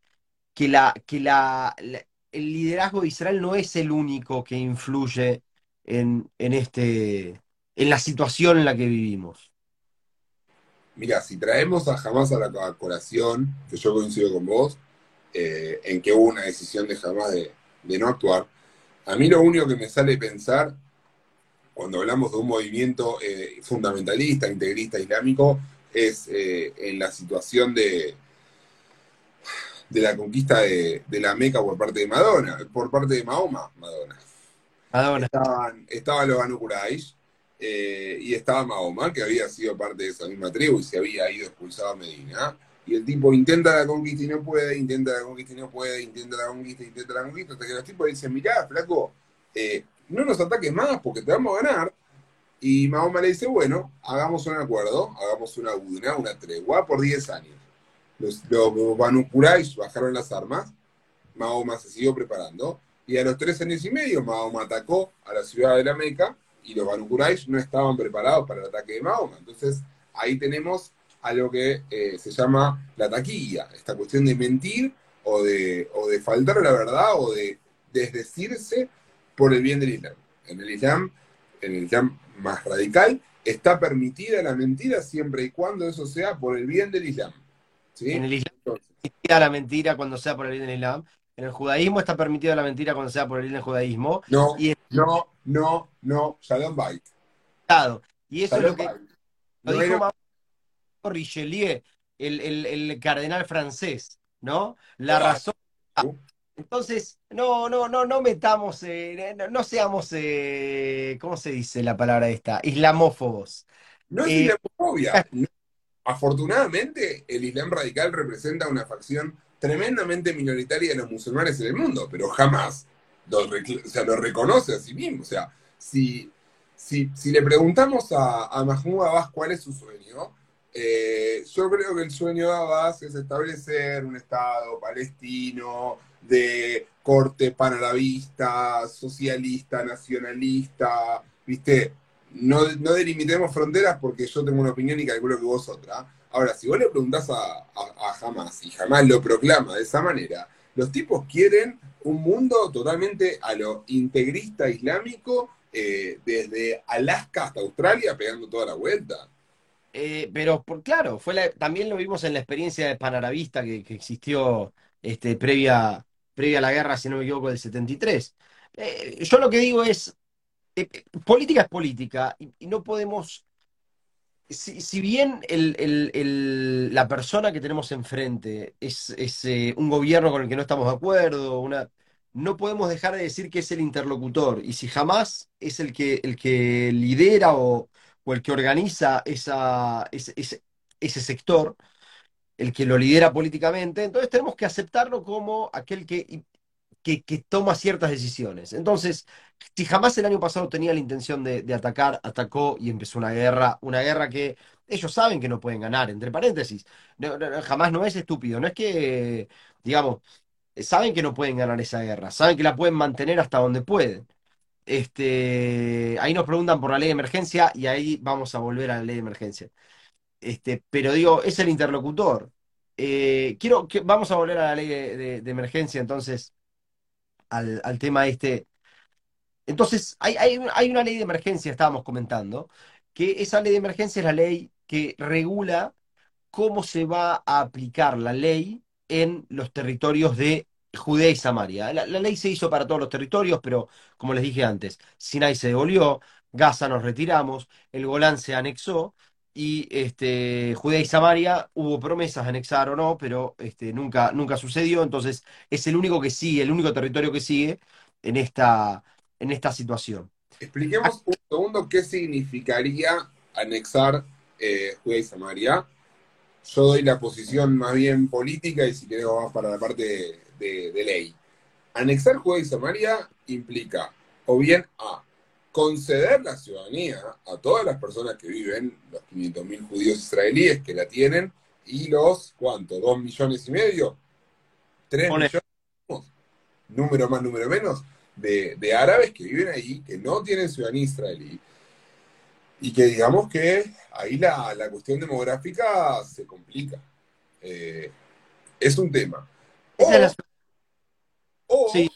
[SPEAKER 2] que, la, que la, el liderazgo de Israel no es el único que influye en, en, este, en la situación en la que vivimos.
[SPEAKER 1] Mira, si traemos a Hamas a la colación, que yo coincido con vos, eh, en que hubo una decisión de jamás de, no actuar. A mí lo único que me sale pensar cuando hablamos de un movimiento eh, fundamentalista, integrista, islámico, es eh, en la situación de, de la conquista de, la Meca por parte de Madonna, por parte de Mahoma, Madonna. Madonna. Estaban, los Banu Quraysh, y estaba Mahoma, que había sido parte de esa misma tribu y se había ido expulsado a Medina y el tipo intenta la conquista y no puede, intenta la conquista y no puede, intenta la conquista, intenta la conquista, hasta que los tipos dicen, mirá, flaco, eh, no nos ataques más porque te vamos a ganar. Y Mahoma le dice, bueno, hagamos un acuerdo, hagamos una una, tregua por 10 años. Los, los Banu bajaron las armas, Mahoma se siguió preparando, Y a los tres años y medio Mahoma atacó a la ciudad de la Meca y los Banu Quraysh no estaban preparados para el ataque de Mahoma. Entonces ahí tenemos algo que eh, se llama la taquilla, esta cuestión de mentir o de, o de faltar a la verdad o de desdecirse por el bien del Islam. En el Islam, en el Islam más radical, está permitida la mentira siempre y cuando eso sea por el bien del Islam. ¿sí?
[SPEAKER 2] En el Islam está permitida la mentira cuando sea por el bien del Islam. En el judaísmo está permitida la mentira cuando sea por el bien del judaísmo.
[SPEAKER 1] No,
[SPEAKER 2] Y
[SPEAKER 1] no, no, no, Shalom Bait.
[SPEAKER 2] Y eso es lo que
[SPEAKER 1] Bait.
[SPEAKER 2] lo
[SPEAKER 1] No
[SPEAKER 2] dijo
[SPEAKER 1] era-
[SPEAKER 2] Richelieu, el, el- el cardenal francés, ¿no? La razón. Entonces, no, no, no, no metamos, eh, no, no seamos, eh, ¿cómo se dice la palabra esta? Islamófobos.
[SPEAKER 1] No es
[SPEAKER 2] Eh,
[SPEAKER 1] islamofobia. No. Afortunadamente, el Islam radical representa una facción tremendamente minoritaria de los musulmanes en el mundo, pero jamás lo, o sea, lo reconoce a sí mismo. O sea, si, si, si le preguntamos a, a Mahmoud Abbas cuál es su sueño, eh, yo creo que el sueño de Abbas es establecer un Estado palestino de corte panarabista, socialista, nacionalista, ¿viste? No, no delimitemos fronteras porque yo tengo una opinión y calculo que vos otra. Ahora, si vos le preguntás a, a, a y Hamas lo proclama de esa manera, los tipos quieren un mundo totalmente a lo integrista islámico, eh, desde Alaska hasta Australia, pegando toda la vuelta.
[SPEAKER 2] Eh, pero por, claro, fue también lo vimos en la experiencia panarabista que, que existió este, previa, previa a la guerra, si no me equivoco, del 73. Eh, yo lo que digo es, eh, eh, política es política y, no podemos, si, bien la persona que tenemos enfrente es, eh, un gobierno con el que no estamos de acuerdo, no podemos dejar de decir que es el interlocutor y si jamás es el que, el que lidera o el que organiza ese sector, el que lo lidera políticamente, entonces tenemos que aceptarlo como aquel que, que, toma ciertas decisiones. Entonces, si jamás el año pasado tenía la intención de, atacar, atacó y empezó una guerra, una guerra que ellos saben que no pueden ganar, entre paréntesis. Jamás no es estúpido, no es que, digamos, saben que no pueden ganar esa guerra, saben que la pueden mantener hasta donde pueden. Este, ahí nos preguntan por la ley de emergencia y ahí vamos a volver a la ley de emergencia. Este, pero digo, es el interlocutor. Eh, quiero que vamos a volver a la ley de, emergencia, entonces, al, al tema este. Entonces, hay, hay, hay una ley de emergencia, estábamos comentando, que esa ley de emergencia es la ley que regula cómo se va a aplicar la ley en los territorios de Judea y Samaria. La, la ley se hizo para todos los territorios, pero como les dije antes, Sinai se devolvió, Gaza nos retiramos, el Golán se anexó y este, Judea y Samaria hubo promesas de anexar o no, pero este, nunca, nunca sucedió, entonces es el único que sigue, el único territorio que sigue en esta, en esta situación.
[SPEAKER 1] Expliquemos un segundo qué significaría anexar eh, Judea y Samaria. Yo doy la posición más bien política y si querés vamos para la parte de, de- de ley. Anexar Judea y Samaria implica, o bien A, conceder la ciudadanía a todas las personas que viven, los 500.000 judíos israelíes que la tienen, y los, ¿cuánto? ¿Dos millones y medio? ¿Tres
[SPEAKER 2] Pone-
[SPEAKER 1] millones? Número más, número menos, de, de árabes que viven ahí, que no tienen ciudadanía israelí, y que digamos que ahí la, la cuestión demográfica se complica. Eh, es un tema. O
[SPEAKER 2] Sí.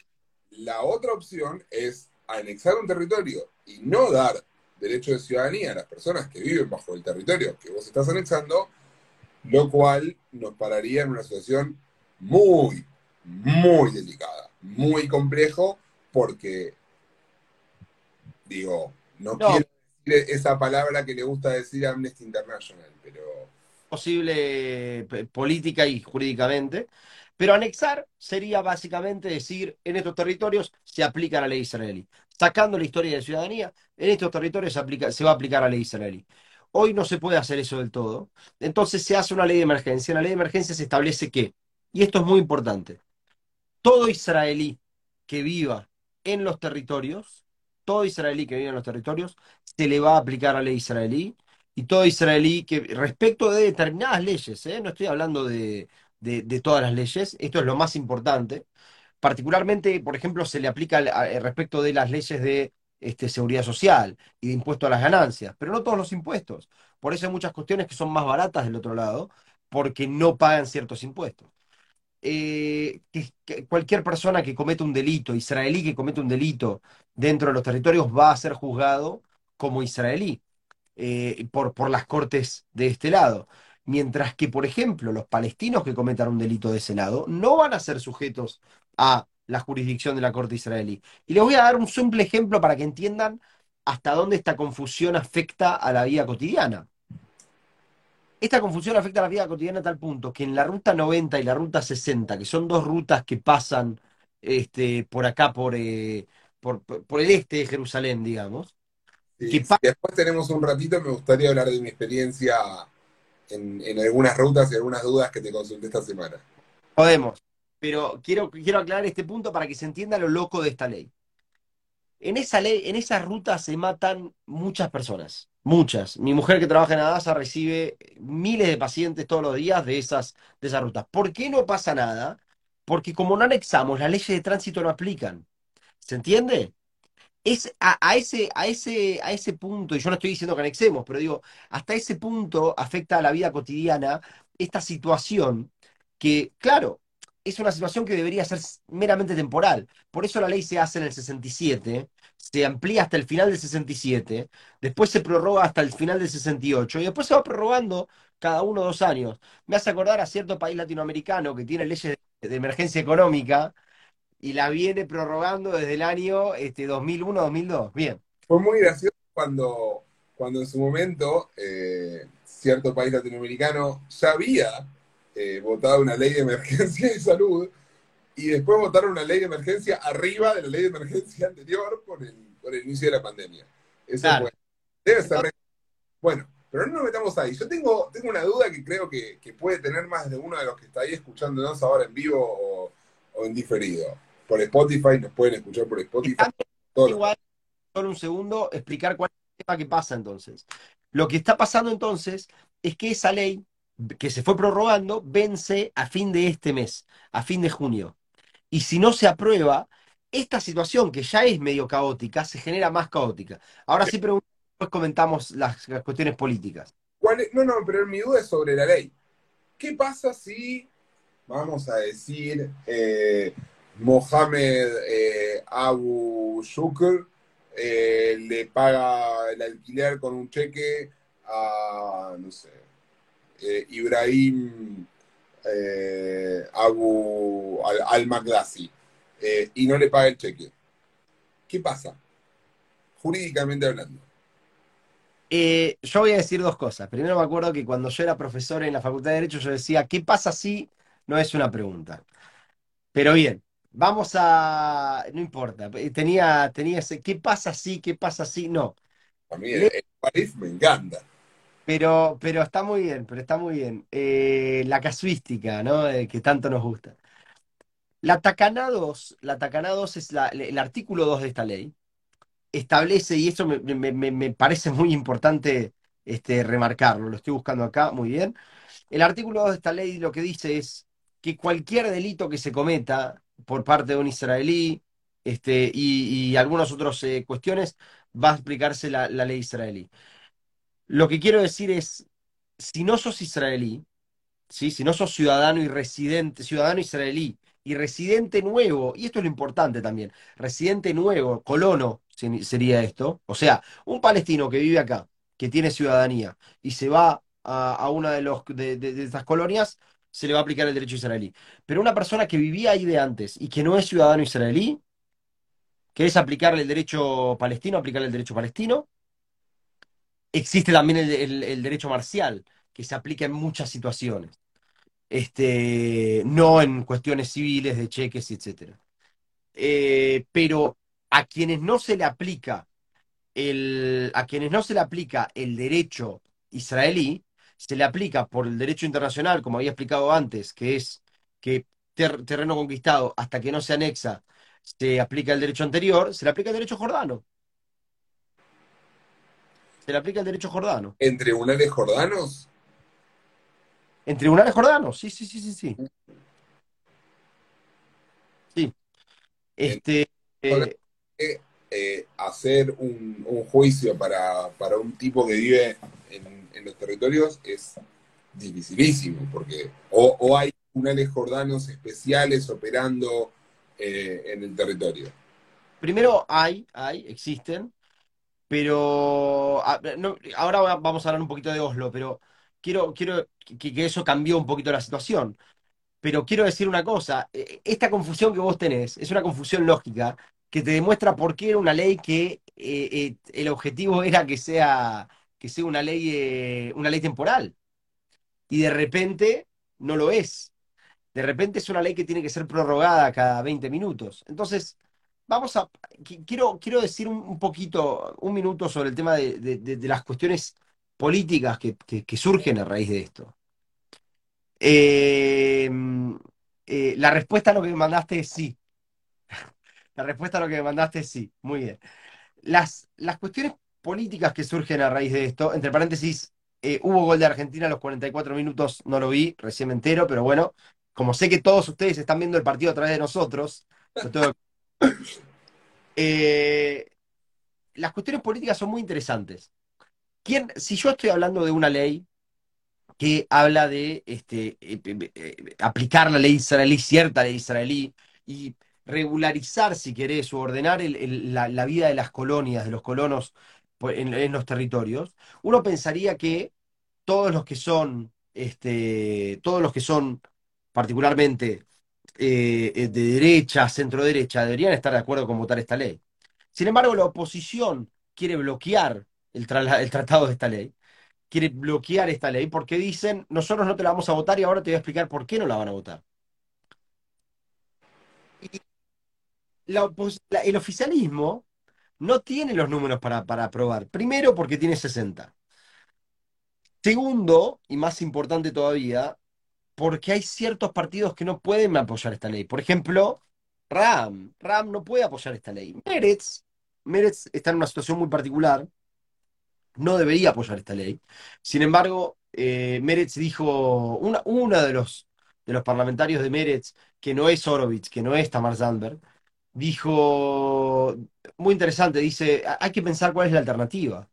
[SPEAKER 1] la otra opción es anexar un territorio y no dar derecho de ciudadanía a las personas que viven bajo el territorio que vos estás anexando, lo cual nos pararía en una situación muy, muy delicada, muy complejo, porque, digo, no,
[SPEAKER 2] No.
[SPEAKER 1] quiero decir esa palabra que le gusta decir a Amnesty International, pero
[SPEAKER 2] posible eh, política y jurídicamente, pero anexar sería básicamente decir, en estos territorios se aplica la ley israelí. Sacando la historia de ciudadanía, en estos territorios se, aplica, se va a aplicar la ley israelí. Hoy no se puede hacer eso del todo, entonces se hace una ley de emergencia. En la ley de emergencia se establece que, y esto es muy importante, todo israelí que viva en los territorios, todo israelí que viva en los territorios, se le va a aplicar la ley israelí y todo israelí que respecto de determinadas leyes, ¿eh? No estoy hablando de, de- todas las leyes, esto es lo más importante, particularmente, por ejemplo, se le aplica respecto de las leyes de este, seguridad social y de impuesto a las ganancias, pero no todos los impuestos. Por eso hay muchas cuestiones que son más baratas del otro lado, porque no pagan ciertos impuestos. Eh, cualquier persona que cometa un delito, israelí que cometa un delito dentro de los territorios, va a ser juzgado como israelí eh, por, por las cortes de este lado. Mientras que, por ejemplo, los palestinos que cometan un delito de ese lado no van a ser sujetos a la jurisdicción de la corte israelí. Y les voy a dar un simple ejemplo para que entiendan hasta dónde esta confusión afecta a la vida cotidiana. Esta confusión afecta a la vida cotidiana a tal punto que en la ruta 90 y la ruta 60, que son dos rutas que pasan este, por acá, por, eh, por, el este de Jerusalén, digamos.
[SPEAKER 1] después tenemos un ratito, me gustaría hablar de mi experiencia en, algunas rutas y algunas dudas que te consulté esta semana.
[SPEAKER 2] Podemos, pero quiero, quiero aclarar este punto para que se entienda lo loco de esta ley. En esa ley, en ruta se matan muchas personas, muchas. Mi mujer que trabaja en Adasa recibe miles de pacientes todos los días de esas, de esas rutas. ¿Por qué no pasa nada? Porque como no anexamos, las leyes de tránsito no aplican. ¿Se entiende? Es a, ese, a, ese, a ese punto, y yo no estoy diciendo que anexemos, pero digo, hasta ese punto afecta a la vida cotidiana esta situación que, claro, es una situación que debería ser meramente temporal. Por eso la ley se hace en el 67, se amplía hasta el final del 67, después se prorroga hasta el final del 68 y después se va prorrogando cada uno o dos años. Me hace acordar a cierto país latinoamericano que tiene leyes de, emergencia económica y la viene prorrogando desde el año este, 2001-2002. Bien.
[SPEAKER 1] Fue muy gracioso cuando, cuando en su momento eh, cierto país latinoamericano sabía eh, votado una ley de emergencia de salud y después votaron una ley de emergencia arriba de la ley de emergencia anterior por el, por el inicio de la pandemia. Eso debe ser. Bueno, pero no nos metamos ahí. Yo tengo, tengo una duda que creo que, puede tener más de uno de los que está ahí escuchándonos ahora en vivo o, en diferido. Por Spotify, nos pueden escuchar por Spotify.
[SPEAKER 2] Igual, solo un segundo, explicar cuál es el tema que pasa entonces. Lo que está pasando entonces es que esa ley que se fue prorrogando vence a fin de este mes, a fin de junio. Y si no se aprueba, esta situación que ya es medio caótica se genera más caótica. Ahora sí, pero después comentamos las, cuestiones políticas.
[SPEAKER 1] No, no, pero mi duda es sobre la ley. ¿Qué pasa si, vamos a decir, eh, Mohamed eh, Abu Shukr eh, le paga el alquiler con un cheque a, no sé, eh, Ibrahim Abu al-Magdasi eh, y no le paga el cheque. ¿Qué pasa? Jurídicamente hablando.
[SPEAKER 2] yo voy a decir dos cosas. Primero me acuerdo que cuando yo era profesor en la Facultad de Derecho yo decía, ¿qué pasa si no es una pregunta? Pero bien, vamos a... No importa. Tenía, tenía ese, ¿qué pasa si? ¿Qué pasa si? No.
[SPEAKER 1] A mí el, país me encanta.
[SPEAKER 2] Pero, pero está muy bien, pero está muy bien. Eh, la casuística, ¿no? que tanto nos gusta. La Tacana 2, la Tacana 2 es el artículo 2 de esta ley, establece, y eso me, parece muy importante este, remarcarlo, lo estoy buscando acá, muy bien. El artículo 2 de esta ley lo que dice es que cualquier delito que se cometa por parte de un israelí este, y, algunas otras eh, cuestiones, va a aplicarse la ley israelí. Lo que quiero decir es, si no sos israelí, ¿sí? si no sos ciudadano y residente, ciudadano israelí y residente nuevo, y esto es lo importante también, residente nuevo, colono sería esto, o sea, un palestino que vive acá, que tiene ciudadanía y se va a, una de, los, de, de, estas colonias, se le va a aplicar el derecho israelí. Pero una persona que vivía ahí de antes y que no es ciudadano israelí, que es aplicarle el derecho palestino, aplicarle el derecho palestino, existe también el, derecho marcial, que se aplica en muchas situaciones. Este, no en cuestiones civiles, de cheques, etc. Eh, pero a quienes no se le aplica el, a quienes no se le aplica el derecho israelí, se le aplica por el derecho internacional, como había explicado antes, que es que terreno conquistado hasta que no se anexa, se aplica el derecho anterior, se le aplica el derecho jordano se le aplica el derecho jordano.
[SPEAKER 1] ¿En tribunales jordanos?
[SPEAKER 2] En tribunales jordanos, sí, sí, sí, sí, sí. Sí. Este,
[SPEAKER 1] eh, eh, hacer un, juicio para, un tipo que vive en, los territorios es dificilísimo, porque o, hay unales jordanos especiales operando eh, en el territorio.
[SPEAKER 2] Primero hay, hay, existen, pero ahora vamos a hablar un poquito de Oslo, pero quiero, quiero que, que, eso cambió un poquito la situación. Pero quiero decir una cosa, e, esta confusión que vos tenés es una confusión lógica que te demuestra por qué era una ley que eh, eh, el objetivo era que sea, que sea una ley, eh, una ley temporal. Y de repente no lo es. De repente es una ley que tiene que ser prorrogada cada 20 minutos. Entonces, vamos a. Quiero, quiero decir un, poquito, un minuto sobre el tema de, las cuestiones políticas que, surgen a raíz de esto. la respuesta a lo que me mandaste es sí. La respuesta a lo que me mandaste es sí. Muy bien. Las, las cuestiones políticas que surgen a raíz de esto, entre paréntesis, eh, hubo gol de Argentina a los 44 minutos, no lo vi, recién me entero, pero bueno, como sé que todos ustedes están viendo el partido a través de nosotros, eh, las cuestiones políticas son muy interesantes. ¿Quién, si yo estoy hablando de una ley que habla de este, eh, aplicar la ley israelí, cierta ley israelí, y regularizar, si querés, o ordenar la, vida de las colonias, de los colonos en, los territorios, uno pensaría que todos los que son, este, todos los que son particularmente eh, de derecha, centro derecha, deberían estar de acuerdo con votar esta ley. Sin embargo, la oposición quiere bloquear el, el tratado de esta ley, quiere bloquear esta ley porque dicen, nosotros no te la vamos a votar y ahora te voy a explicar por qué no la van a votar. el oficialismo no tiene los números para, para aprobar. Primero, porque tiene 60. Segundo, y más importante todavía, porque hay ciertos partidos que no pueden apoyar esta ley. Por ejemplo, RAM. RAM no puede apoyar esta ley. Meretz, Meretz está en una situación muy particular. No debería apoyar esta ley. Sin embargo, eh, Meretz dijo, una, uno de los, de los parlamentarios de Meretz, que no es Horowitz, que no es Tamar Zandberg, dijo, muy interesante, dice, hay que pensar cuál es la alternativa.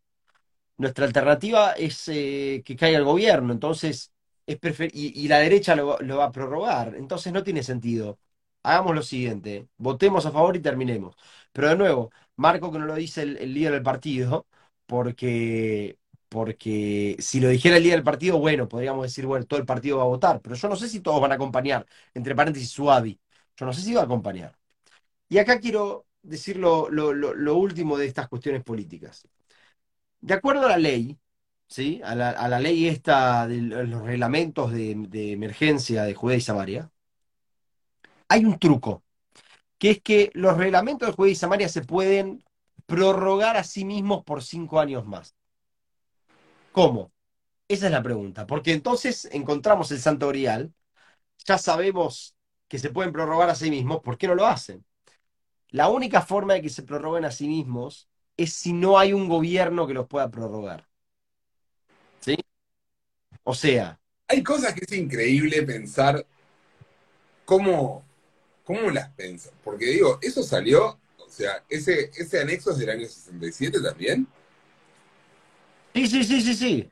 [SPEAKER 2] Nuestra alternativa es eh, que caiga el gobierno, entonces es y, y, la derecha lo, va a prorrogar, entonces no tiene sentido. Hagamos lo siguiente, votemos a favor y terminemos. Pero de nuevo, Marco que no lo dice el, líder del partido, porque, porque si lo dijera el líder del partido, bueno, podríamos decir, bueno, todo el partido va a votar, pero yo no sé si todos van a acompañar, entre paréntesis, Suavi. Yo no sé si va a acompañar. Y acá quiero decir lo, último de estas cuestiones políticas. De acuerdo a la ley, ¿sí? a, la, ley esta de los reglamentos de, emergencia de Judea y Samaria, hay un truco, que es que los reglamentos de Judea y Samaria se pueden prorrogar a sí mismos por cinco años más. ¿Cómo? Esa es la pregunta, porque entonces encontramos el Santo Grial, ya sabemos que se pueden prorrogar a sí mismos, ¿por qué no lo hacen? La única forma de que se prorroguen a sí mismos es si no hay un gobierno que los pueda prorrogar. ¿Sí? O sea.
[SPEAKER 1] Hay cosas que es increíble pensar cómo, cómo las piensan. Porque digo, eso salió, o sea, ese, ese anexo es del año 67 también.
[SPEAKER 2] Sí, sí, sí, sí, sí.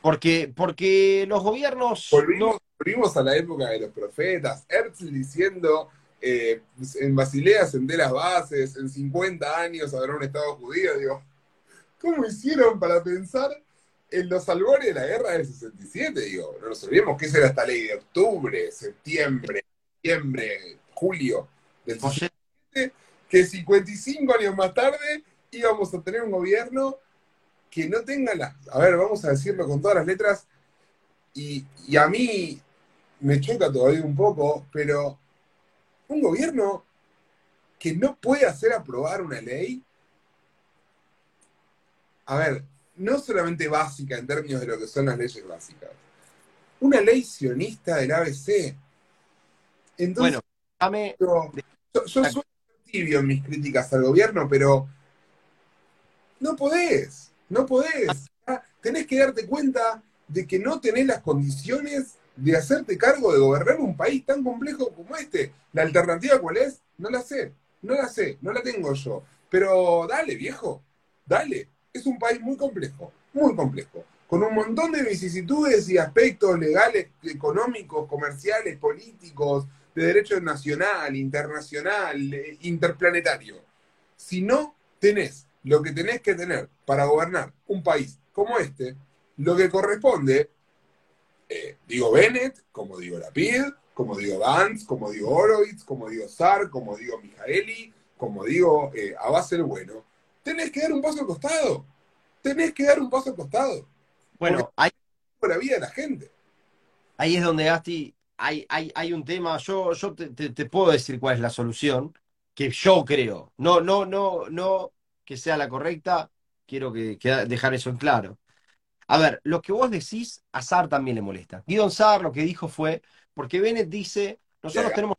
[SPEAKER 2] Porque, porque los gobiernos.
[SPEAKER 1] Volvimos, volvimos a la época de los profetas. Herzl diciendo eh, en Basilea senté las bases, en 50 años habrá un Estado judío, digo, ¿cómo hicieron para pensar en los albores de la guerra del 67? Digo, no nos olvidemos que esa era esta ley de octubre, septiembre, diciembre, julio del 67, que 55 años más tarde íbamos a tener un gobierno que no tenga las, a ver, vamos a decirlo con todas las letras, y, y a mí me choca todavía un poco, pero un gobierno que no puede hacer aprobar una ley, a ver, no solamente básica en términos de lo que son las leyes básicas, una ley sionista del ABC. Entonces, bueno, yo, yo soy tibio en mis críticas al gobierno, pero no podés, no podés. Tenés que darte cuenta de que no tenés las condiciones de hacerte cargo de gobernar un país tan complejo como este. ¿La alternativa cuál es? No la sé, no la sé, no la tengo yo. Pero dale, viejo, dale. Es un país muy complejo, muy complejo, con un montón de vicisitudes y aspectos legales, económicos, comerciales, políticos, de derecho nacional, internacional, eh, interplanetario. Si no tenés lo que tenés que tener para gobernar un país como este, lo que corresponde, eh, digo Bennett, como digo Lapid, como digo Gantz, como digo Horowitz, como digo Sar, como digo Mijaeli, como digo eh, el Bueno, tenés que dar un paso al costado. Tenés que dar un paso al costado.
[SPEAKER 2] Bueno, ahí,
[SPEAKER 1] por la vida de la gente.
[SPEAKER 2] Ahí es donde Gasti, hay, hay, hay un tema, yo, yo te, te, puedo decir cuál es la solución, que yo creo, no, no, no, no que sea la correcta, quiero que, dejar eso en claro. A ver, lo que vos decís, a Sar también le molesta. Guido Sar lo que dijo fue, porque Bennett dice, nosotros tenemos...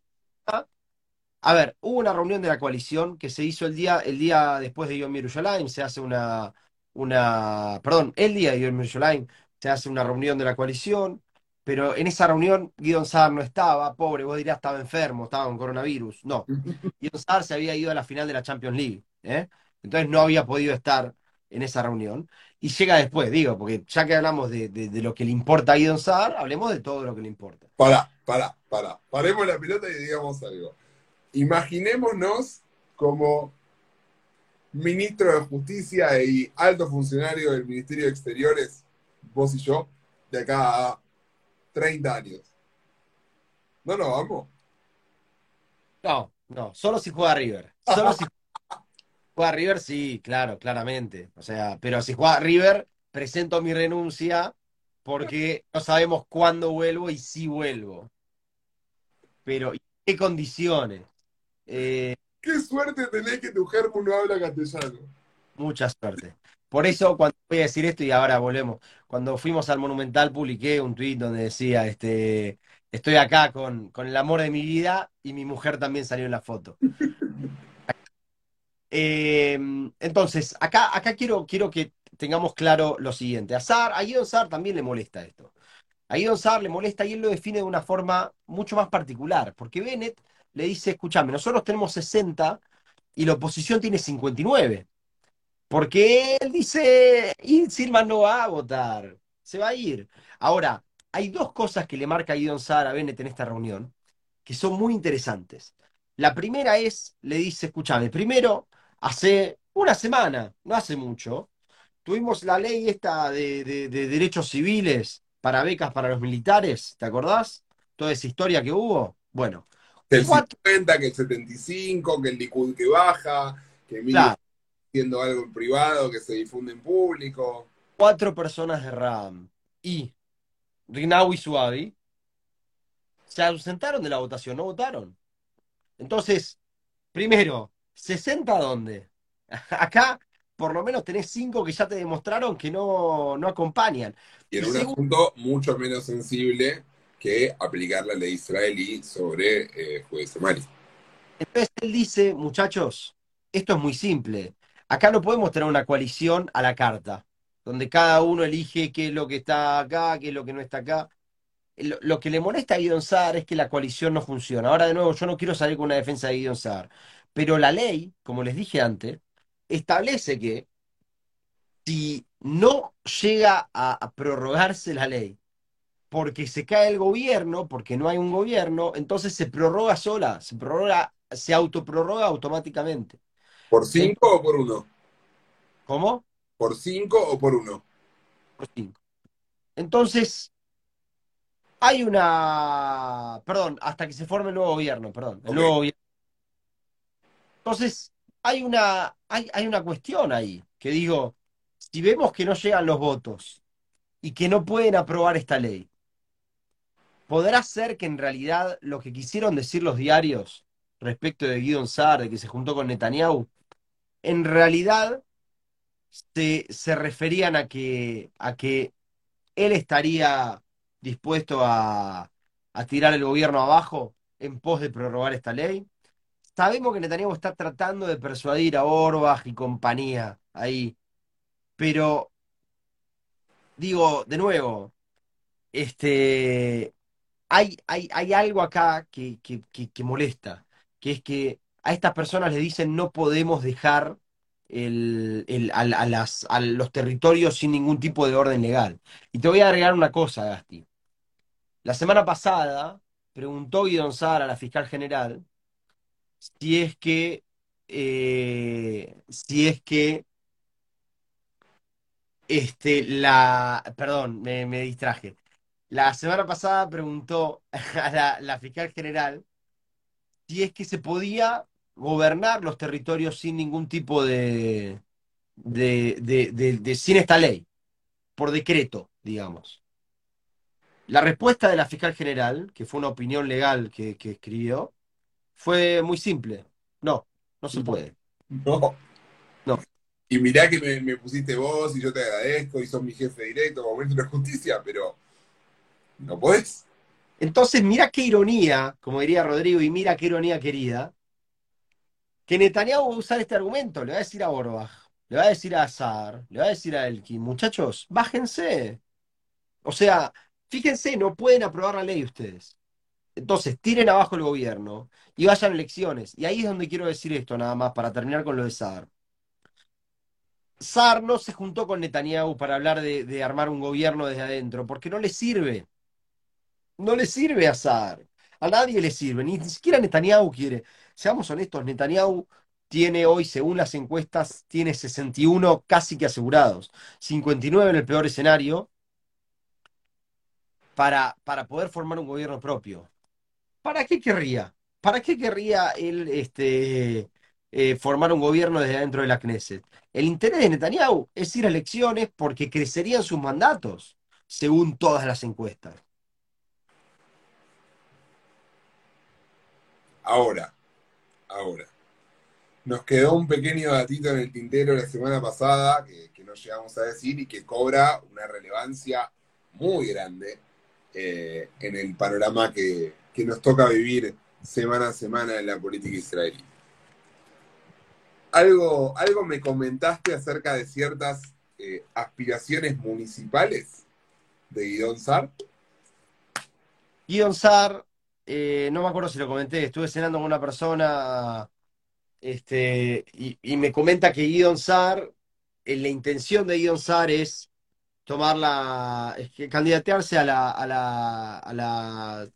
[SPEAKER 2] A ver, hubo una reunión de la coalición que se hizo el día, el día después de Yom Yerushalayim, se hace una, una, perdón, el día de Yom Yerushalayim, se hace una reunión de la coalición, pero en esa reunión Guido Saar no estaba, pobre, vos dirías estaba enfermo, estaba con coronavirus. No, Guido Saar se había ido a la final de la Champions League, ¿eh? entonces no había podido estar en esa reunión. Y llega después, digo, porque ya que hablamos de, lo que le importa a Guido Saar, hablemos de todo lo que le importa.
[SPEAKER 1] Para, para, para, paremos la pelota y digamos algo. Imaginémonos como ministro de Justicia y alto funcionario del Ministerio de Exteriores, vos y yo, de acá a 30 años. No no, vamos.
[SPEAKER 2] No, no, solo si juega River. Solo si juega River, sí, claro, claramente. O sea, pero si juega River, presento mi renuncia porque no sabemos cuándo vuelvo y si vuelvo. Pero, ¿y qué condiciones?
[SPEAKER 1] Eh, qué suerte tenés que tu germo no habla castellano.
[SPEAKER 2] Mucha suerte. Por eso, cuando voy a decir esto, y ahora volvemos, cuando fuimos al Monumental publiqué un tuit donde decía, este, estoy acá con, con el amor de mi vida y mi mujer también salió en la foto. Em, entonces, acá, acá quiero, quiero que tengamos claro lo siguiente. A, Sar, a Sar también le molesta esto. A Guido Sar le molesta y él lo define de una forma mucho más particular, porque Bennett le dice, escúchame, nosotros tenemos 60 y la oposición tiene 59. Porque él dice, y Silman no va a votar, se va a ir. Ahora, hay dos cosas que le marca Guido Sara a Bennett en esta reunión que son muy interesantes. La primera es, le dice, escúchame, primero, hace una semana, no hace mucho, tuvimos la ley esta de, derechos civiles para becas para los militares, ¿te acordás? Toda esa historia que hubo. Bueno.
[SPEAKER 1] El 50, que el 75, que el Likud que baja, que haciendo algo en privado que se difunde en público.
[SPEAKER 2] Cuatro personas de RAM y Rinau y Suavi se ausentaron de la votación, no votaron. Entonces, primero, ¿60 dónde? Acá por lo menos tenés cinco que ya te demostraron que no, no acompañan.
[SPEAKER 1] Y en un asunto mucho menos sensible que aplicar la ley israelí sobre eh, jueces
[SPEAKER 2] Entonces él dice, muchachos, esto es muy simple. Acá no podemos tener una coalición a la carta, donde cada uno elige qué es lo que está acá, qué es lo que no está acá. Lo, que le molesta a Guido Saar es que la coalición no funciona. Ahora, de nuevo, yo no quiero salir con una defensa de Guido Saar, pero la ley, como les dije antes, establece que si no llega a prorrogarse la ley, porque se cae el gobierno, porque no hay un gobierno, entonces se prorroga sola, se prorroga, se autoprorroga automáticamente.
[SPEAKER 1] ¿Por cinco o por uno?
[SPEAKER 2] ¿Cómo?
[SPEAKER 1] ¿Por cinco o por uno?
[SPEAKER 2] Por cinco. Entonces, hay una. Perdón, hasta que se forme el nuevo gobierno, perdón. El nuevo gobierno. Entonces, hay una, hay, hay una cuestión ahí, que digo, si vemos que no llegan los votos y que no pueden aprobar esta ley, ¿podrá ser que en realidad lo que quisieron decir los diarios respecto de Guido Saar, de que se juntó con Netanyahu, en realidad se, se referían a que, a que él estaría dispuesto a, a tirar el gobierno abajo en pos de prorrogar esta ley. Sabemos que Netanyahu está tratando de persuadir a Orbach y compañía ahí, pero digo, de nuevo, este, hay, hay, hay algo acá que, que, que, molesta, que es que a estas personas les dicen no podemos dejar el, el, a, las, a los territorios sin ningún tipo de orden legal. Y te voy a agregar una cosa, Gasti. La semana pasada preguntó Guido Sar a la fiscal general si es que eh, si es que este, la, perdón, me, distraje. La semana pasada preguntó a la, fiscal general si es que se podía gobernar los territorios sin ningún tipo de, de, sin esta ley, por decreto, digamos. La respuesta de la fiscal general, que fue una opinión legal que, que escribió, fue muy simple. No, no se puede.
[SPEAKER 1] No.
[SPEAKER 2] No.
[SPEAKER 1] Y mirá que me, pusiste vos y yo te agradezco y sos mi jefe directo como ministro de justicia, pero no podés.
[SPEAKER 2] Entonces, mira qué ironía, como diría Rodrigo, y mira qué ironía querida, que Netanyahu va a usar este argumento, le va a decir a Borbach, le va a decir a Azar, le va a decir a Elkin, muchachos, bájense. O sea, fíjense, no pueden aprobar la ley ustedes. Entonces, tiren abajo el gobierno y vayan elecciones. Y ahí es donde quiero decir esto nada más para terminar con lo de Saar. Saar no se juntó con Netanyahu para hablar de, armar un gobierno desde adentro, porque no le sirve. No le sirve a Saar. A nadie le sirve, ni, siquiera Netanyahu quiere. Seamos honestos, Netanyahu tiene hoy, según las encuestas, tiene 61 casi que asegurados, 59 en el peor escenario, para, para poder formar un gobierno propio. ¿Para qué querría? ¿Para qué querría él este, eh, formar un gobierno desde dentro de la Knesset? El interés de Netanyahu es ir a elecciones porque crecerían sus mandatos, según todas las encuestas.
[SPEAKER 1] Ahora, ahora. Nos quedó un pequeño datito en el tintero la semana pasada que, que no llegamos a decir y que cobra una relevancia muy grande eh, en el panorama que, que nos toca vivir semana a semana en la política israelí. Algo, algo me comentaste acerca de ciertas eh, aspiraciones municipales de Guidón Sar.
[SPEAKER 2] Guidón Sar, eh, no me acuerdo si lo comenté, estuve cenando con una persona este, y, me comenta que Guidón Sar, eh, la intención de Guidón Sar es tomar la, es que candidatearse a la, a la, a la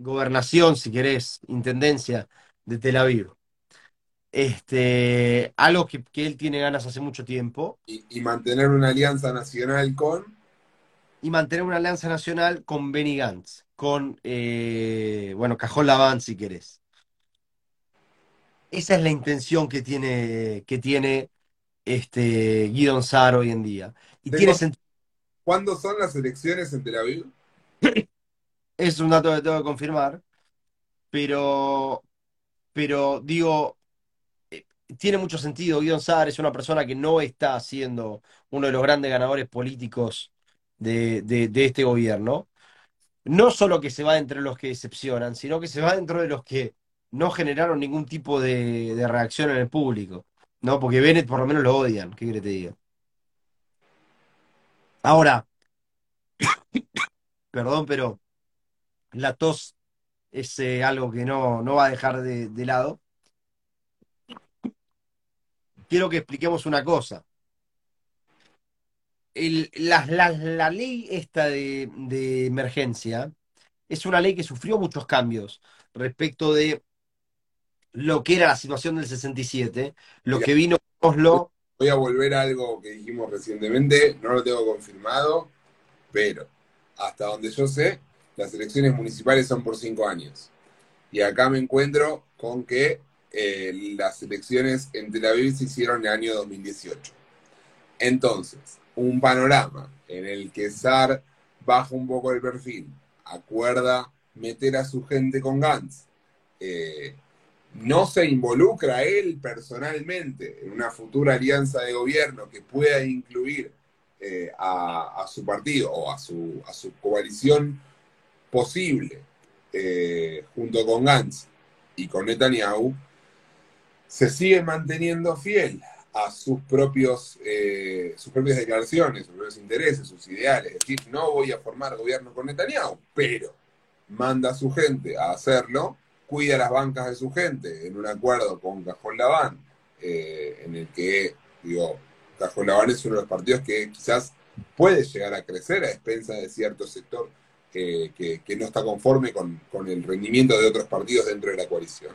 [SPEAKER 2] gobernación, si querés, intendencia de Tel Aviv. Este, algo que, él tiene ganas hace mucho tiempo.
[SPEAKER 1] Y, mantener una alianza nacional con.
[SPEAKER 2] Y mantener una alianza nacional con Benny Gantz, con, eh, bueno, Cajón Laván, si querés. Esa es la intención que tiene, que tiene este Guidon Sar hoy en día. Y tiene
[SPEAKER 1] ¿Cuándo son las elecciones en Tel Aviv?
[SPEAKER 2] Es un dato que tengo que confirmar, pero, pero digo, eh, tiene mucho sentido. Guido Saar es una persona que no está siendo uno de los grandes ganadores políticos de, este gobierno. No solo que se va entre los que decepcionan, sino que se va dentro de los que no generaron ningún tipo de, reacción en el público. ¿no? Porque Bennett por lo menos lo odian, ¿qué quiere te? Ahora, perdón, pero la tos es eh, algo que no, va a dejar de, lado. Quiero que expliquemos una cosa. la, ley esta de, emergencia es una ley que sufrió muchos cambios respecto de lo que era la situación del 67, lo que vino Oslo.
[SPEAKER 1] Voy a volver a algo que dijimos recientemente, no lo tengo confirmado, pero hasta donde yo sé, las elecciones municipales son por cinco años. Y acá me encuentro con que eh, las elecciones en Tel Aviv se hicieron en el año 2018. Entonces, un panorama en el que SAR baja un poco el perfil, acuerda meter a su gente con Gantz, eh, no se involucra él personalmente en una futura alianza de gobierno que pueda incluir eh, a, su partido o a su, a su coalición posible, eh, junto con Gantz y con Netanyahu, se sigue manteniendo fiel a sus propios eh, sus propias declaraciones, sus propios intereses, sus ideales. Es decir, no voy a formar gobierno con Netanyahu, pero manda a su gente a hacerlo, cuida las bancas de su gente en un acuerdo con Cajón Laván, eh, en el que, digo, Cajón Laván es uno de los partidos que quizás puede llegar a crecer a expensa de cierto sector que, no está conforme con, el rendimiento de otros partidos dentro de la coalición.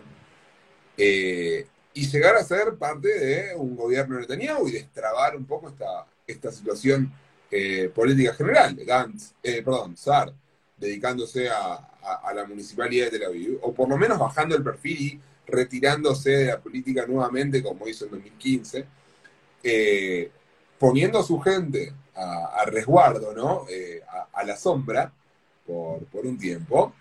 [SPEAKER 1] Eh, y llegar a ser parte de un gobierno de Netanyahu y destrabar un poco esta, esta situación eh, política general. Gantz, eh, perdón, Saar, dedicándose a, la municipalidad de Tel Aviv, o por lo menos bajando el perfil y retirándose de la política nuevamente, como hizo en 2015, eh, poniendo a su gente a, resguardo, ¿no? a, la sombra por, un tiempo,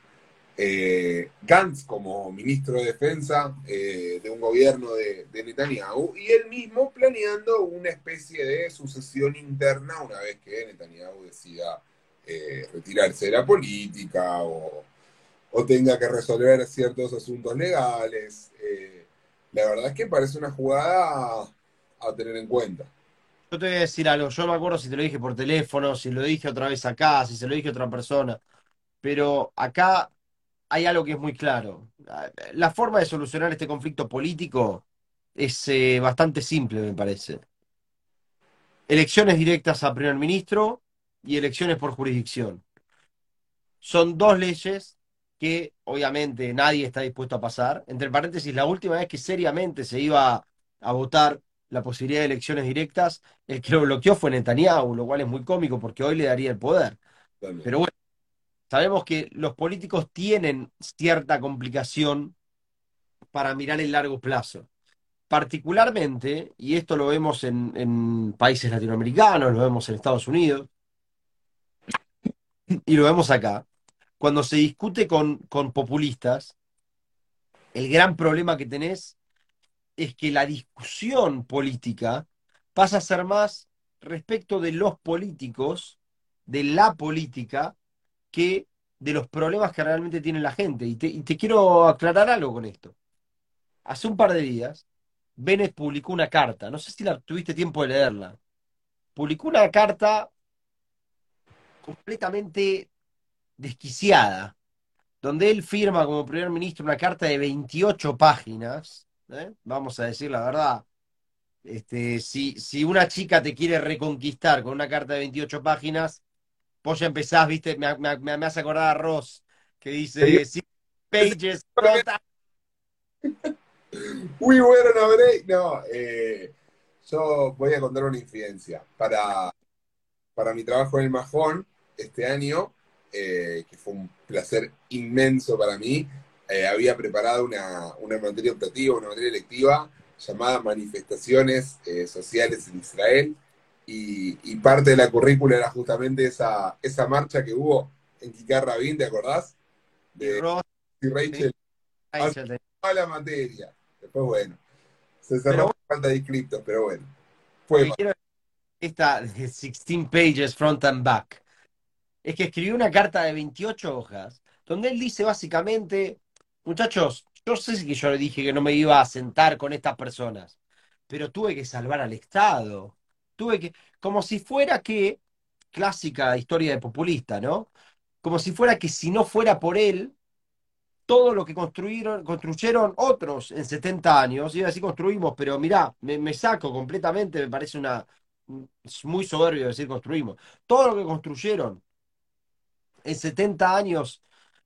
[SPEAKER 1] eh, Gantz como ministro de Defensa eh, de un gobierno de, Netanyahu y él mismo planeando una especie de sucesión interna una vez que Netanyahu decida eh, retirarse de la política o, tenga que resolver ciertos asuntos legales. la verdad es que parece una jugada a, a tener en cuenta.
[SPEAKER 2] Yo te voy a decir algo, yo no me acuerdo si te lo dije por teléfono, si lo dije otra vez acá, si se lo dije a otra persona, pero acá hay algo que es muy claro. La forma de solucionar este conflicto político es eh, bastante simple, me parece. Elecciones directas a primer ministro y elecciones por jurisdicción. Son dos leyes que obviamente nadie está dispuesto a pasar. Entre paréntesis, la última vez que seriamente se iba a votar la posibilidad de elecciones directas, el que lo bloqueó fue Netanyahu, lo cual es muy cómico porque hoy le daría el poder. Pero bueno, Sabemos que los políticos tienen cierta complicación para mirar el largo plazo. Particularmente, y esto lo vemos en, países latinoamericanos, lo vemos en Estados Unidos, y lo vemos acá, cuando se discute con, populistas, el gran problema que tenés es que la discusión política pasa a ser más respecto de los políticos, de la política, de los problemas que realmente tiene la gente. Y te, quiero aclarar algo con esto. Hace un par de días, Bennett publicó una carta, no sé si la tuviste tiempo de leerla. Publicó una carta completamente desquiciada, donde él firma como primer ministro una carta de 28 páginas, ¿eh? vamos a decir la verdad. Este, si, si una chica te quiere reconquistar con una carta de 28 páginas, vos ya empezás, viste, me, me, me hace acordar a Ross, que dice, sí, pages,
[SPEAKER 1] Uy, bueno, no, no eh, yo voy a contar una infidencia. Para, para mi trabajo en el Majón, este año, eh, que fue un placer inmenso para mí, eh, había preparado una, una, materia optativa, una materia electiva llamada Manifestaciones Sociales en Israel, y, parte de la currícula era justamente esa, esa marcha que hubo en Kikar Rabin, ¿te acordás? De y Rachel. A la materia. Después, bueno, se cerró falta de inscriptos, pero bueno. Fue
[SPEAKER 2] esta 16 pages front and back. Es que escribió una carta de 28 hojas, donde él dice básicamente, muchachos, yo sé que yo le dije que no me iba a sentar con estas personas, pero tuve que salvar al Estado tuve que, como si fuera que, clásica historia de populista, ¿no? Como si fuera que si no fuera por él, todo lo que construyeron, construyeron otros en 70 años, y así construimos, pero mirá, me, saco completamente, me parece una, es muy soberbio decir construimos, todo lo que construyeron en 70 años,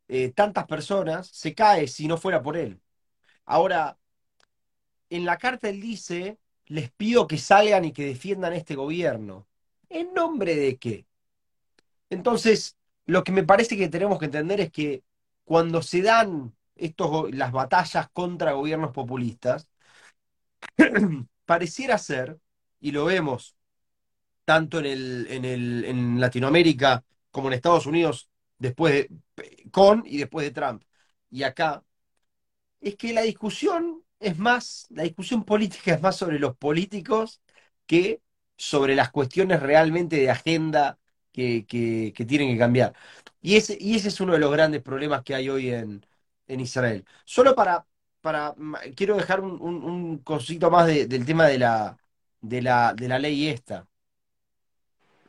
[SPEAKER 2] eh, tantas personas, se cae si no fuera por él. Ahora, en la carta él dice les pido que salgan y que defiendan este gobierno. ¿En nombre de qué? Entonces, lo que me parece que tenemos que entender es que cuando se dan estos, las batallas contra gobiernos populistas, pareciera ser, y lo vemos tanto en, el, en, el, en Latinoamérica como en Estados Unidos, después de, con y después de Trump, y acá, es que la discusión es más, la discusión política es más sobre los políticos que sobre las cuestiones realmente de agenda que, tienen que cambiar. Y ese, y ese es uno de los grandes problemas que hay hoy en, Israel. Solo para, para quiero dejar un, un, cosito más del tema de la, de la, de la ley esta,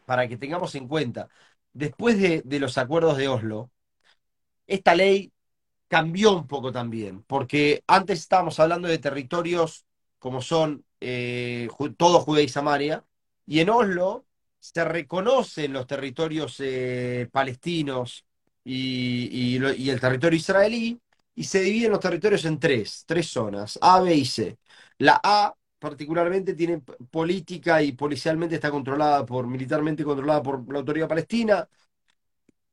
[SPEAKER 2] para que tengamos en cuenta. Después de, de los acuerdos de Oslo, esta ley cambió un poco también, porque antes estábamos hablando de territorios como son eh, todo Judea y Samaria, y en Oslo se reconocen los territorios eh, palestinos y, el territorio israelí, y se dividen los territorios en tres, tres zonas, A, B y C. La A particularmente tiene política y policialmente está controlada por, militarmente controlada por la autoridad palestina,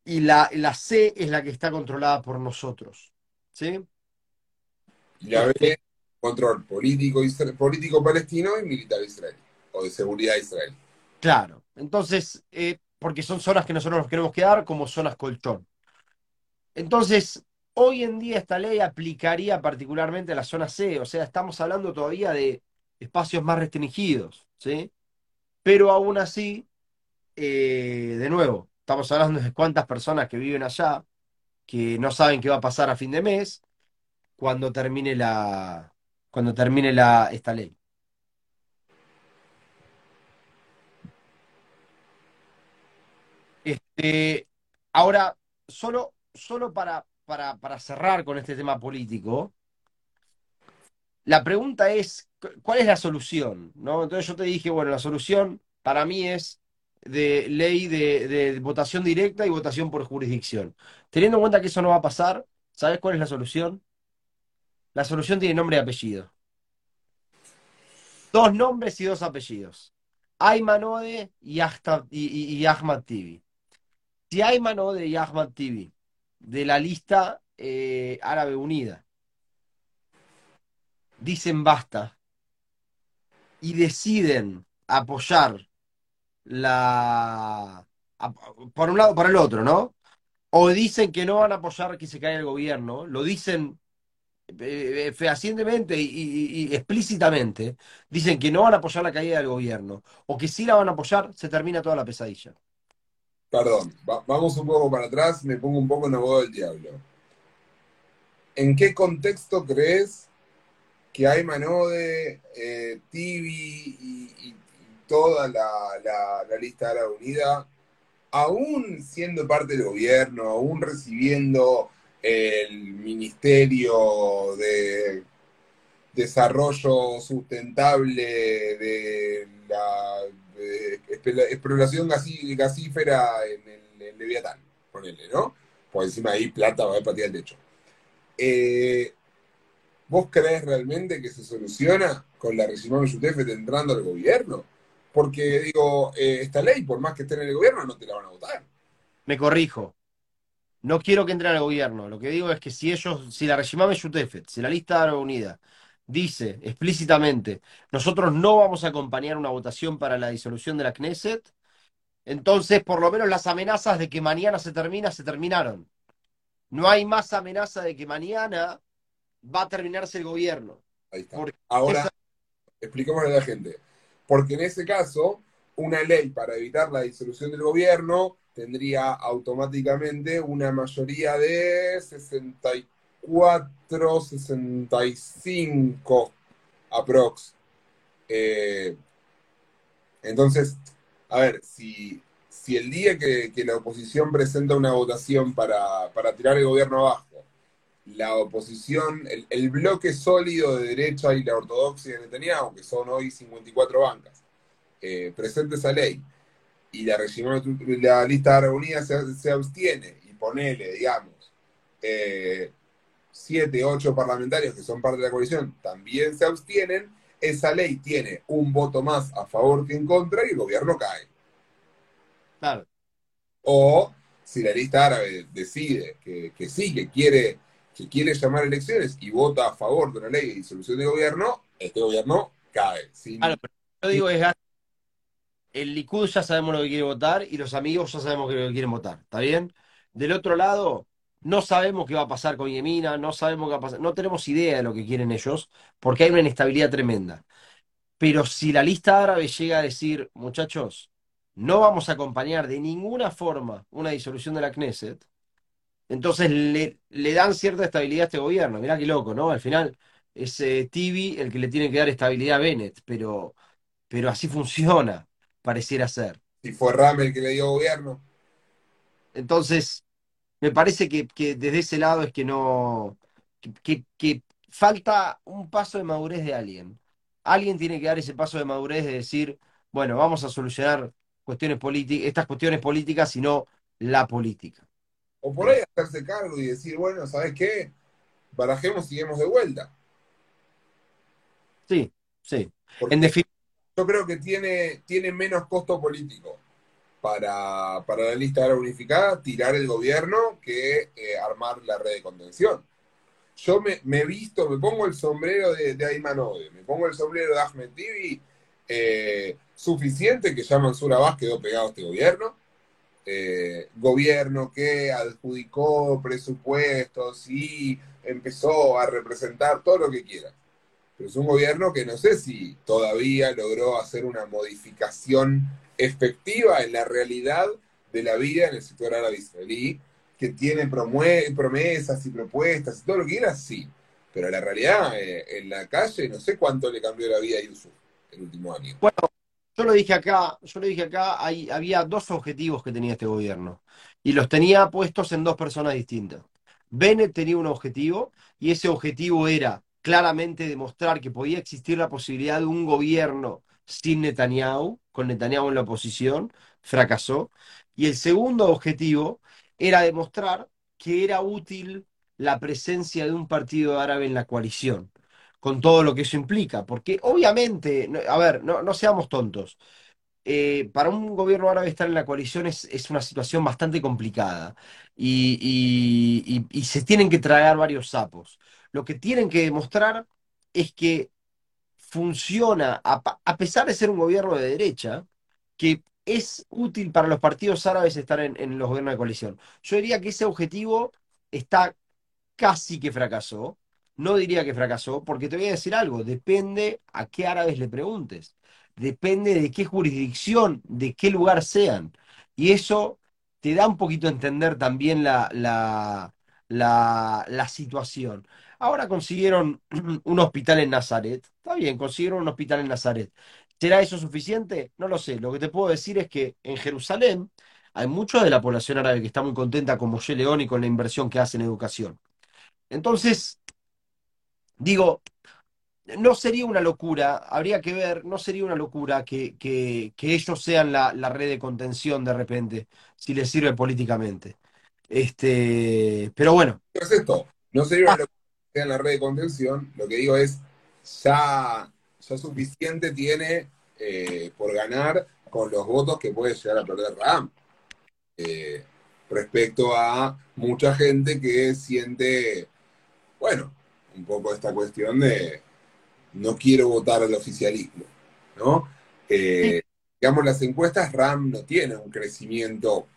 [SPEAKER 2] y la, la C es la que está controlada por nosotros. ¿Sí?
[SPEAKER 1] La B, control político, político palestino y militar israelí, o de seguridad israelí.
[SPEAKER 2] Claro, entonces, eh, porque son zonas que nosotros nos queremos quedar como zonas colchón. Entonces, hoy en día esta ley aplicaría particularmente a la zona C, o sea, estamos hablando todavía de espacios más restringidos, ¿sí? Pero aún así, eh, de nuevo, Estamos hablando de cuántas personas que viven allá, que no saben qué va a pasar a fin de mes, cuando termine la, cuando termine la, esta ley. Este, ahora, solo, solo para, para, para cerrar con este tema político, la pregunta es, ¿cuál es la solución? ¿No? Entonces yo te dije, bueno, la solución para mí es de ley de, votación directa y votación por jurisdicción. Teniendo en cuenta que eso no va a pasar, ¿sabes cuál es la solución? La solución tiene nombre y apellido. Dos nombres y dos apellidos. Ayman Ode y, y, Ahmad Tibi. Si Ayman Ode y Ahmad Tibi de la lista eh, Árabe Unida dicen basta y deciden apoyar la por un lado, por el otro, ¿no? O dicen que no van a apoyar que se caiga el gobierno, lo dicen eh, fehacientemente y, explícitamente, dicen que no van a apoyar la caída del gobierno, o que si la van a apoyar, se termina toda la pesadilla.
[SPEAKER 1] Perdón, vamos un poco para atrás, me pongo un poco en la voz del diablo. ¿En qué contexto crees que hay Manode, eh, Tibi y, toda la, lista de la unida, aún siendo parte del gobierno, aún recibiendo el Ministerio de Desarrollo Sustentable de la exploración gasífera en el, Leviatán, ponele, ¿no? Por encima ahí plata va a para el techo. Eh, ¿Vos crees realmente que se soluciona con la Regimón Yutef entrando al gobierno? Porque digo, eh, esta ley, por más que esté en el gobierno, no te la van a votar.
[SPEAKER 2] Me corrijo. No quiero que entre al gobierno. Lo que digo es que si ellos, si la Regimame Yutefet, si la lista de Unida dice explícitamente, nosotros no vamos a acompañar una votación para la disolución de la Knesset, entonces por lo menos las amenazas de que mañana se termina, se terminaron. No hay más amenaza de que mañana va a terminarse el gobierno.
[SPEAKER 1] Ahí está. Ahora, expliquémosle a la gente porque en ese caso, una ley para evitar la disolución del gobierno tendría automáticamente una mayoría de 64, 65 aprox. Eh, entonces, a ver, si, si el día que, la oposición presenta una votación para, tirar el gobierno abajo, la oposición, el, bloque sólido de derecha y la ortodoxia de Netanyahu, que son hoy 54 bancas, eh, presenta esa ley y la, la lista de unida se, se, abstiene y ponele, digamos, eh, siete, ocho parlamentarios que son parte de la coalición también se abstienen, esa ley tiene un voto más a favor que en contra y el gobierno cae.
[SPEAKER 2] Claro.
[SPEAKER 1] O si la lista árabe decide que, que sí, que quiere que quiere llamar elecciones y vota a favor de una ley de disolución de gobierno, este gobierno cae.
[SPEAKER 2] Claro, pero yo digo es el Likud ya sabemos lo que quiere votar y los amigos ya sabemos lo que quieren votar, ¿está bien? Del otro lado, no sabemos qué va a pasar con Yemina, no sabemos qué va a pasar, no tenemos idea de lo que quieren ellos, porque hay una inestabilidad tremenda. Pero si la lista árabe llega a decir, muchachos, no vamos a acompañar de ninguna forma una disolución de la Knesset, entonces le, dan cierta estabilidad a este gobierno. Mirá qué loco, ¿no? Al final es eh, Tibi el que le tiene que dar estabilidad a Bennett, pero, pero así funciona, pareciera ser.
[SPEAKER 1] Y fue Ram el que le dio gobierno.
[SPEAKER 2] Entonces, Me parece que, que desde ese lado es que no, que, que- que falta un paso de madurez de alguien. Alguien tiene que dar ese paso de madurez de decir, bueno, vamos a solucionar cuestiones políticas, estas cuestiones políticas, sino la política.
[SPEAKER 1] O por ahí hacerse cargo y decir, bueno, ¿sabes qué? Barajemos y lleguemos de vuelta.
[SPEAKER 2] sí, sí. En definitiva,
[SPEAKER 1] yo creo que tiene, tiene menos costo político para, para la lista ahora unificada tirar el gobierno que eh, armar la red de contención. Yo me, me visto, me pongo el sombrero de, de Ayman Ode, me pongo el sombrero de Ahmed Tibi, eh, suficiente que ya Mansur Abbas quedó pegado a este gobierno. Eh, gobierno que adjudicó presupuestos y empezó a representar todo lo que quiera. Pero es un gobierno que no sé si todavía logró hacer una modificación efectiva en la realidad de la vida en el sector árabe israelí, que tiene promesas y propuestas y todo lo que quiera, sí. Pero la realidad, eh, en la calle, no sé cuánto le cambió la vida a Yusuf el último año.
[SPEAKER 2] bueno, yo lo dije acá, yo lo dije acá, había dos objetivos que tenía este gobierno y los tenía puestos en dos personas distintas. Bennett tenía un objetivo y ese objetivo era claramente demostrar que podía existir la posibilidad de un gobierno sin Netanyahu, con Netanyahu en la oposición, fracasó. Y el segundo objetivo era demostrar que era útil la presencia de un partido árabe en la coalición con todo lo que eso implica. Porque obviamente, a ver, no, no seamos tontos. Eh, para un gobierno árabe estar en la coalición es, es una situación bastante complicada y, se tienen que tragar varios sapos. Lo que tienen que demostrar es que funciona, a, a pesar de ser un gobierno de derecha, que es útil para los partidos árabes estar en, en los gobiernos de coalición. Yo diría que ese objetivo está casi que fracasó. No diría que fracasó, porque te voy a decir algo, depende a qué árabes le preguntes, depende de qué jurisdicción, de qué lugar sean. Y eso te da un poquito a entender también la, la, la, situación. Ahora consiguieron un hospital en Nazaret. Está bien, consiguieron un hospital en Nazaret. ¿Será eso suficiente? No lo sé. Lo que te puedo decir es que en Jerusalén hay mucha de la población árabe que está muy contenta con Moshe León y con la inversión que hace en educación. Entonces, digo, no sería una locura, habría que ver, no sería una locura que, que- que ellos sean la, la red de contención de repente, si les sirve políticamente. Este, pero bueno,
[SPEAKER 1] ¿Qué es esto? No sería
[SPEAKER 2] ah,
[SPEAKER 1] una locura que sea en la red de contención, lo que digo es, ya, ya suficiente tiene eh, por ganar con los votos que puede llegar a perder Ram. eh, respecto a mucha gente que siente, bueno, un poco esta cuestión de no quiero votar al oficialismo, ¿no?
[SPEAKER 2] sí,
[SPEAKER 1] Eh, digamos, las encuestas RAM no tienen un crecimiento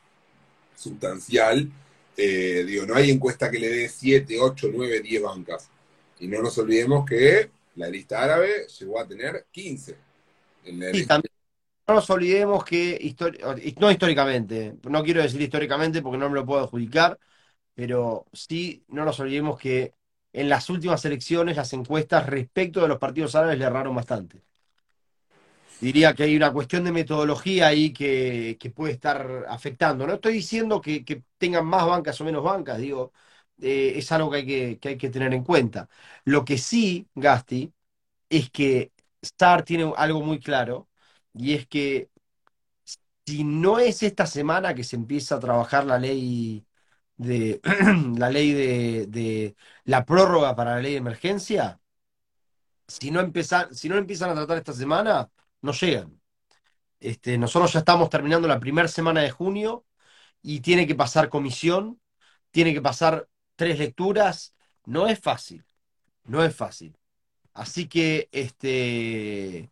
[SPEAKER 1] sustancial. Eh, digo, no hay encuesta que le dé 7, 8, 9, 10 bancas. Y no nos olvidemos que la lista árabe llegó a tener 15 en la
[SPEAKER 2] sí,
[SPEAKER 1] elección.
[SPEAKER 2] también. No nos olvidemos que, no históricamente, no quiero decir históricamente porque no me lo puedo adjudicar, pero sí no nos olvidemos que en las últimas elecciones las encuestas respecto de los partidos árabes le erraron bastante. Diría que hay una cuestión de metodología ahí que, puede estar afectando. No estoy diciendo que, que tengan más bancas o menos bancas, digo, eh, es algo que hay que, que hay que tener en cuenta. Lo que sí, Gasti, es que Star tiene algo muy claro, y es que si no es esta semana que se empieza a trabajar la ley de la ley de, de la prórroga para la ley de emergencia, si no empiezan, si no empiezan a tratar esta semana, no llegan. Este, nosotros ya estamos terminando la primera semana de junio y tiene que pasar comisión, tiene que pasar tres lecturas. No es fácil, no es fácil. Así que, este,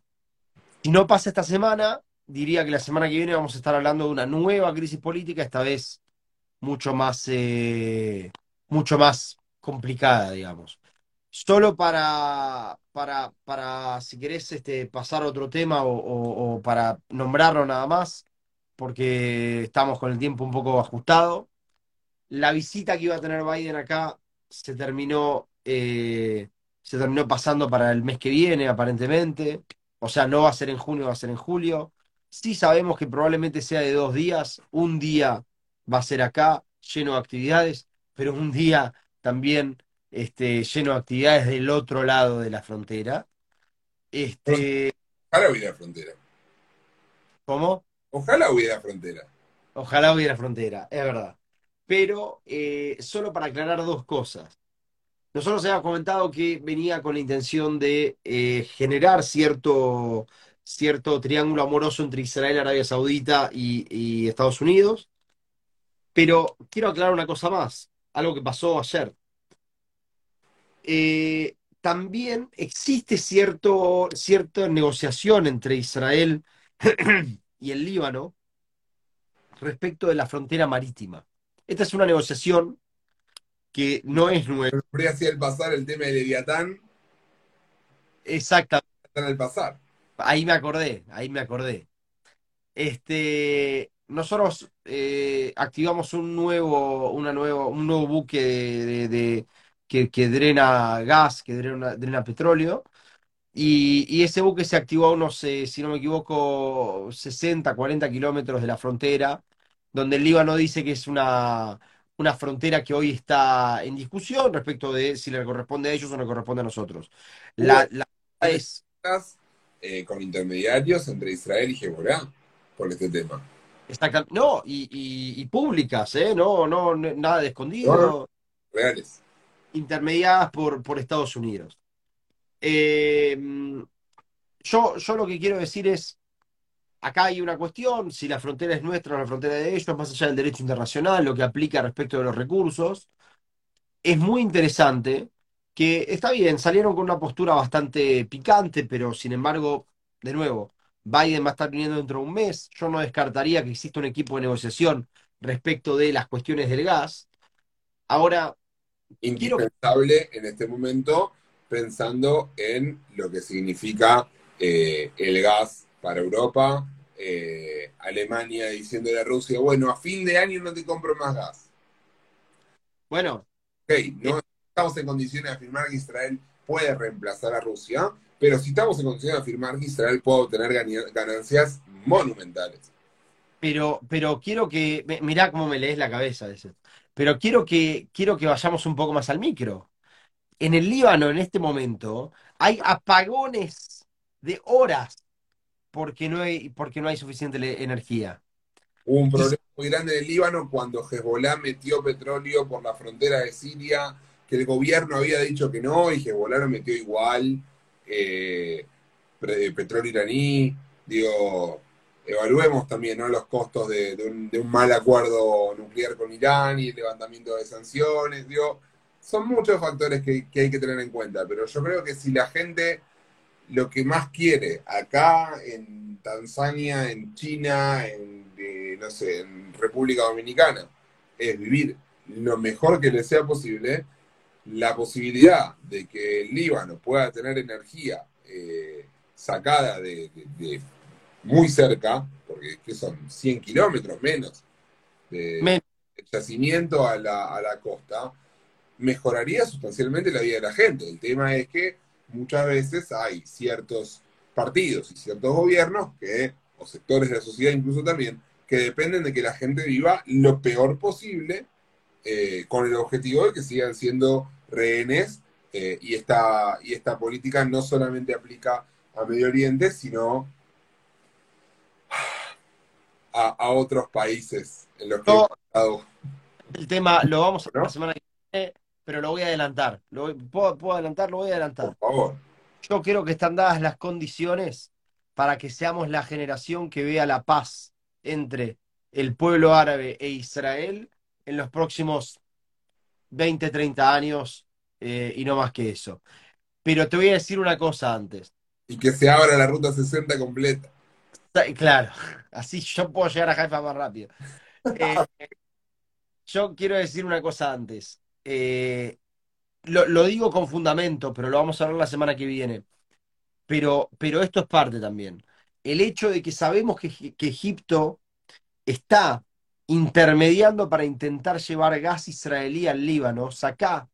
[SPEAKER 2] si no pasa esta semana, diría que la semana que viene vamos a estar hablando de una nueva crisis política, esta vez mucho más, eh, mucho más complicada, digamos. Solo para, para, para si querés este, pasar otro tema o para nombrarlo nada más, porque estamos con el tiempo un poco ajustado. La visita que iba a tener Biden acá se terminó, eh, se terminó pasando para el mes que viene, aparentemente. O sea, no va a ser en junio, va a ser en julio. Sí sabemos que probablemente sea de dos días. Un día va a ser acá. lleno de actividades, pero un día también este, lleno de actividades del otro lado de la frontera. Este,
[SPEAKER 1] Ojalá hubiera frontera.
[SPEAKER 2] ¿Cómo?
[SPEAKER 1] Ojalá hubiera frontera.
[SPEAKER 2] Ojalá hubiera frontera, es verdad. Pero eh, solo para aclarar dos cosas. Nosotros habíamos comentado que venía con la intención de eh, generar cierto, cierto triángulo amoroso entre Israel, Arabia Saudita y, y Estados Unidos. Pero quiero aclarar una cosa más, algo que pasó ayer. Eh, también existe cierto, cierta negociación entre Israel y el Líbano respecto de la frontera marítima. Esta es una negociación que no es nueva.
[SPEAKER 1] Podría hacer pasar el tema de Leviatán.
[SPEAKER 2] Exactamente.
[SPEAKER 1] El pasar.
[SPEAKER 2] Ahí me acordé, ahí me acordé. Este, nosotros eh, activamos un nuevo, una nuevo, un nuevo buque de, de- que, que drena gas, que drena, drena petróleo, y, y ese buque se activó a unos, eh, si no me equivoco, 60, 40 kilómetros de la frontera, donde el Líbano dice que es una, una frontera que hoy está en discusión respecto de si le corresponde a ellos o no le corresponde a nosotros. La, la es,
[SPEAKER 1] eh, con intermediarios entre Israel y Hezbollah por este tema.
[SPEAKER 2] Exacta- No, y, y- y públicas, ¿eh? No, no, nada de escondido,
[SPEAKER 1] Reales.
[SPEAKER 2] intermediadas por, por Estados Unidos. Eh, yo, yo lo que quiero decir es, acá hay una cuestión, si la frontera es nuestra o la frontera de ellos, más allá del derecho internacional, lo que aplica respecto de los recursos, es muy interesante que, está bien, salieron con una postura bastante picante, pero sin embargo, de nuevo, Biden va a estar viniendo dentro de un mes, yo no descartaría que exista un equipo de negociación respecto de las cuestiones del gas. Ahora, quiero
[SPEAKER 1] Indispensable en este momento pensando en lo que significa eh, el gas para Europa. eh, Alemania diciéndole a Rusia, bueno, a fin de año no te compro más gas.
[SPEAKER 2] bueno,
[SPEAKER 1] Ok, no estamos en condiciones de afirmar que Israel puede reemplazar a Rusia, pero sí estamos en condiciones de afirmar que Israel puede obtener ganancias monumentales.
[SPEAKER 2] pero, pero quiero que, mirá cómo me lees la cabeza ese. Pero quiero que, quiero que vayamos un poco más al micro. En el Líbano, en este momento, hay apagones de horas porque no hay, porque no hay suficiente energía.
[SPEAKER 1] Hubo un problema muy grande en el Líbano cuando Hezbollah metió petróleo por la frontera de Siria, que el gobierno había dicho que no, y Hezbollah lo metió igual, eh, pre- petróleo iraní, digo, evaluemos también los costos de, un, mal acuerdo nuclear con Irán y el levantamiento de sanciones, digo, son muchos factores que, que hay que tener en cuenta, pero yo creo que si la gente lo que más quiere acá en Tanzania, en China, en, eh, no sé, en República Dominicana, es vivir lo mejor que le sea posible, la posibilidad de que el Líbano pueda tener energía eh, sacada de, de- de muy cerca, porque ¿qué son 100 kilómetros menos de,
[SPEAKER 2] Men-
[SPEAKER 1] yacimiento a la, a la costa, mejoraría sustancialmente la vida de la gente. El tema es que muchas veces hay ciertos partidos y ciertos gobiernos que, o sectores de la sociedad incluso también, que dependen de que la gente viva lo peor posible eh, con el objetivo de que sigan siendo rehenes eh, y, esta, y esta política no solamente aplica a Medio Oriente, sino a, a otros países en los que hemos estado.
[SPEAKER 2] El tema lo vamos a ver
[SPEAKER 1] ¿No?
[SPEAKER 2] la semana que viene, pero lo voy a adelantar. Lo voy- ¿puedo, puedo adelantar? Lo voy a adelantar.
[SPEAKER 1] Por favor.
[SPEAKER 2] Yo creo que están dadas las condiciones para que seamos la generación que vea la paz entre el pueblo árabe e Israel en los próximos 20, 30 años eh, y no más que eso. Pero te voy a decir una cosa antes.
[SPEAKER 1] Y que se abra la ruta 60 completa.
[SPEAKER 2] Ta- Claro, así yo puedo llegar a Haifa más rápido. Eh, yo quiero decir una cosa antes. Eh, lo, lo digo con fundamento, pero lo vamos a hablar la semana que viene. Pero, pero esto es parte también. El hecho de que sabemos que, que Egipto está intermediando para intentar llevar gas israelí al Líbano, saca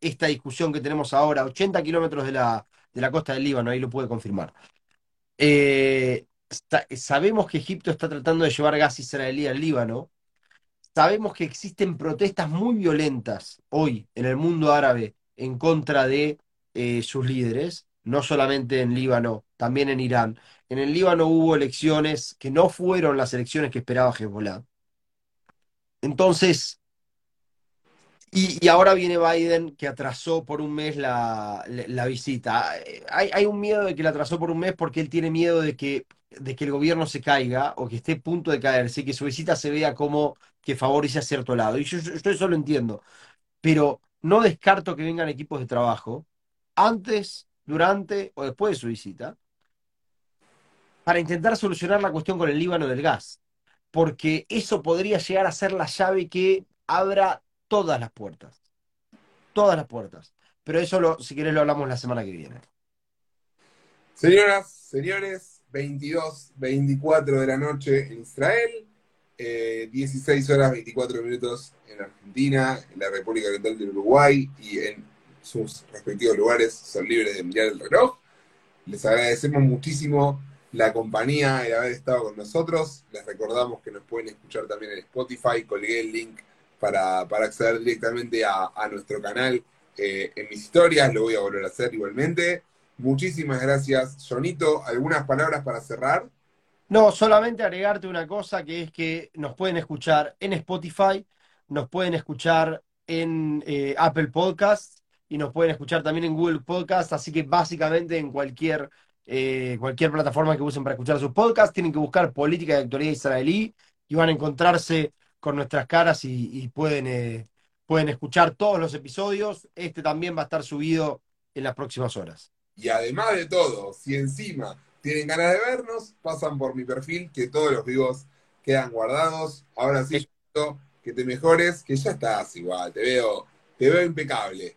[SPEAKER 2] esta discusión que tenemos ahora, 80 kilómetros de la, de la costa del Líbano, ahí lo puede confirmar. Eh, sa- sabemos que Egipto está tratando de llevar gas israelí al Líbano. sabemos que existen protestas muy violentas hoy en el mundo árabe en contra de eh, sus líderes, no solamente en Líbano, también en Irán. En el Líbano hubo elecciones que no fueron las elecciones que esperaba Hezbollah. Entonces, y, ahora viene Biden que atrasó por un mes la, visita. Hay, un miedo de que la atrasó por un mes porque él tiene miedo de que, de que el gobierno se caiga o que esté a punto de caerse, que su visita se vea como que favorece a cierto lado. Y yo, yo eso lo entiendo. Pero no descarto que vengan equipos de trabajo antes, durante o después de su visita para intentar solucionar la cuestión con el Líbano del gas. Porque eso podría llegar a ser la llave que abra todas las puertas. Todas las puertas. Pero eso, si querés, lo hablamos la semana que viene.
[SPEAKER 1] Señoras, señores, 22, 24 de la noche en Israel, 16 eh, horas 24 minutos en Argentina, en la República Oriental del Uruguay y en sus respectivos lugares son libres de mirar el reloj. Les agradecemos muchísimo la compañía, el haber estado con nosotros. Les recordamos que nos pueden escuchar también en Spotify. Colgué el link para, acceder directamente a, nuestro canal eh, en mis historias. Lo voy a volver a hacer igualmente. Muchísimas gracias, Jonito. ¿Algunas palabras para cerrar?
[SPEAKER 2] No, solamente agregarte una cosa que es que nos pueden escuchar en Spotify, nos pueden escuchar en eh, Apple Podcasts y nos pueden escuchar también en Google Podcasts, así que básicamente en cualquier, eh, cualquier plataforma que usen para escuchar sus podcasts, tienen que buscar política de actualidad israelí y van a encontrarse con nuestras caras y, pueden, eh, pueden escuchar todos los episodios. Este también va a estar subido en las próximas horas.
[SPEAKER 1] Y además de todo, si encima tienen ganas de vernos, pasan por mi perfil, que todos los vivos quedan guardados. Ahora sí, que te mejores, que ya estás igual, te veo, te veo impecable.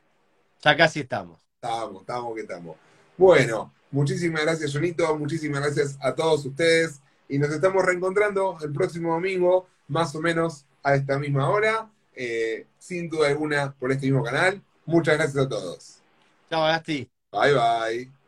[SPEAKER 2] Ya casi estamos.
[SPEAKER 1] Estamos, estamos que estamos. Bueno, muchísimas gracias, Jonito, muchísimas gracias a todos ustedes y nos estamos reencontrando el próximo domingo, más o menos a esta misma hora, eh, sin duda alguna por este mismo canal. Muchas gracias a todos.
[SPEAKER 2] Chao, Gasti.
[SPEAKER 1] Bye, bye.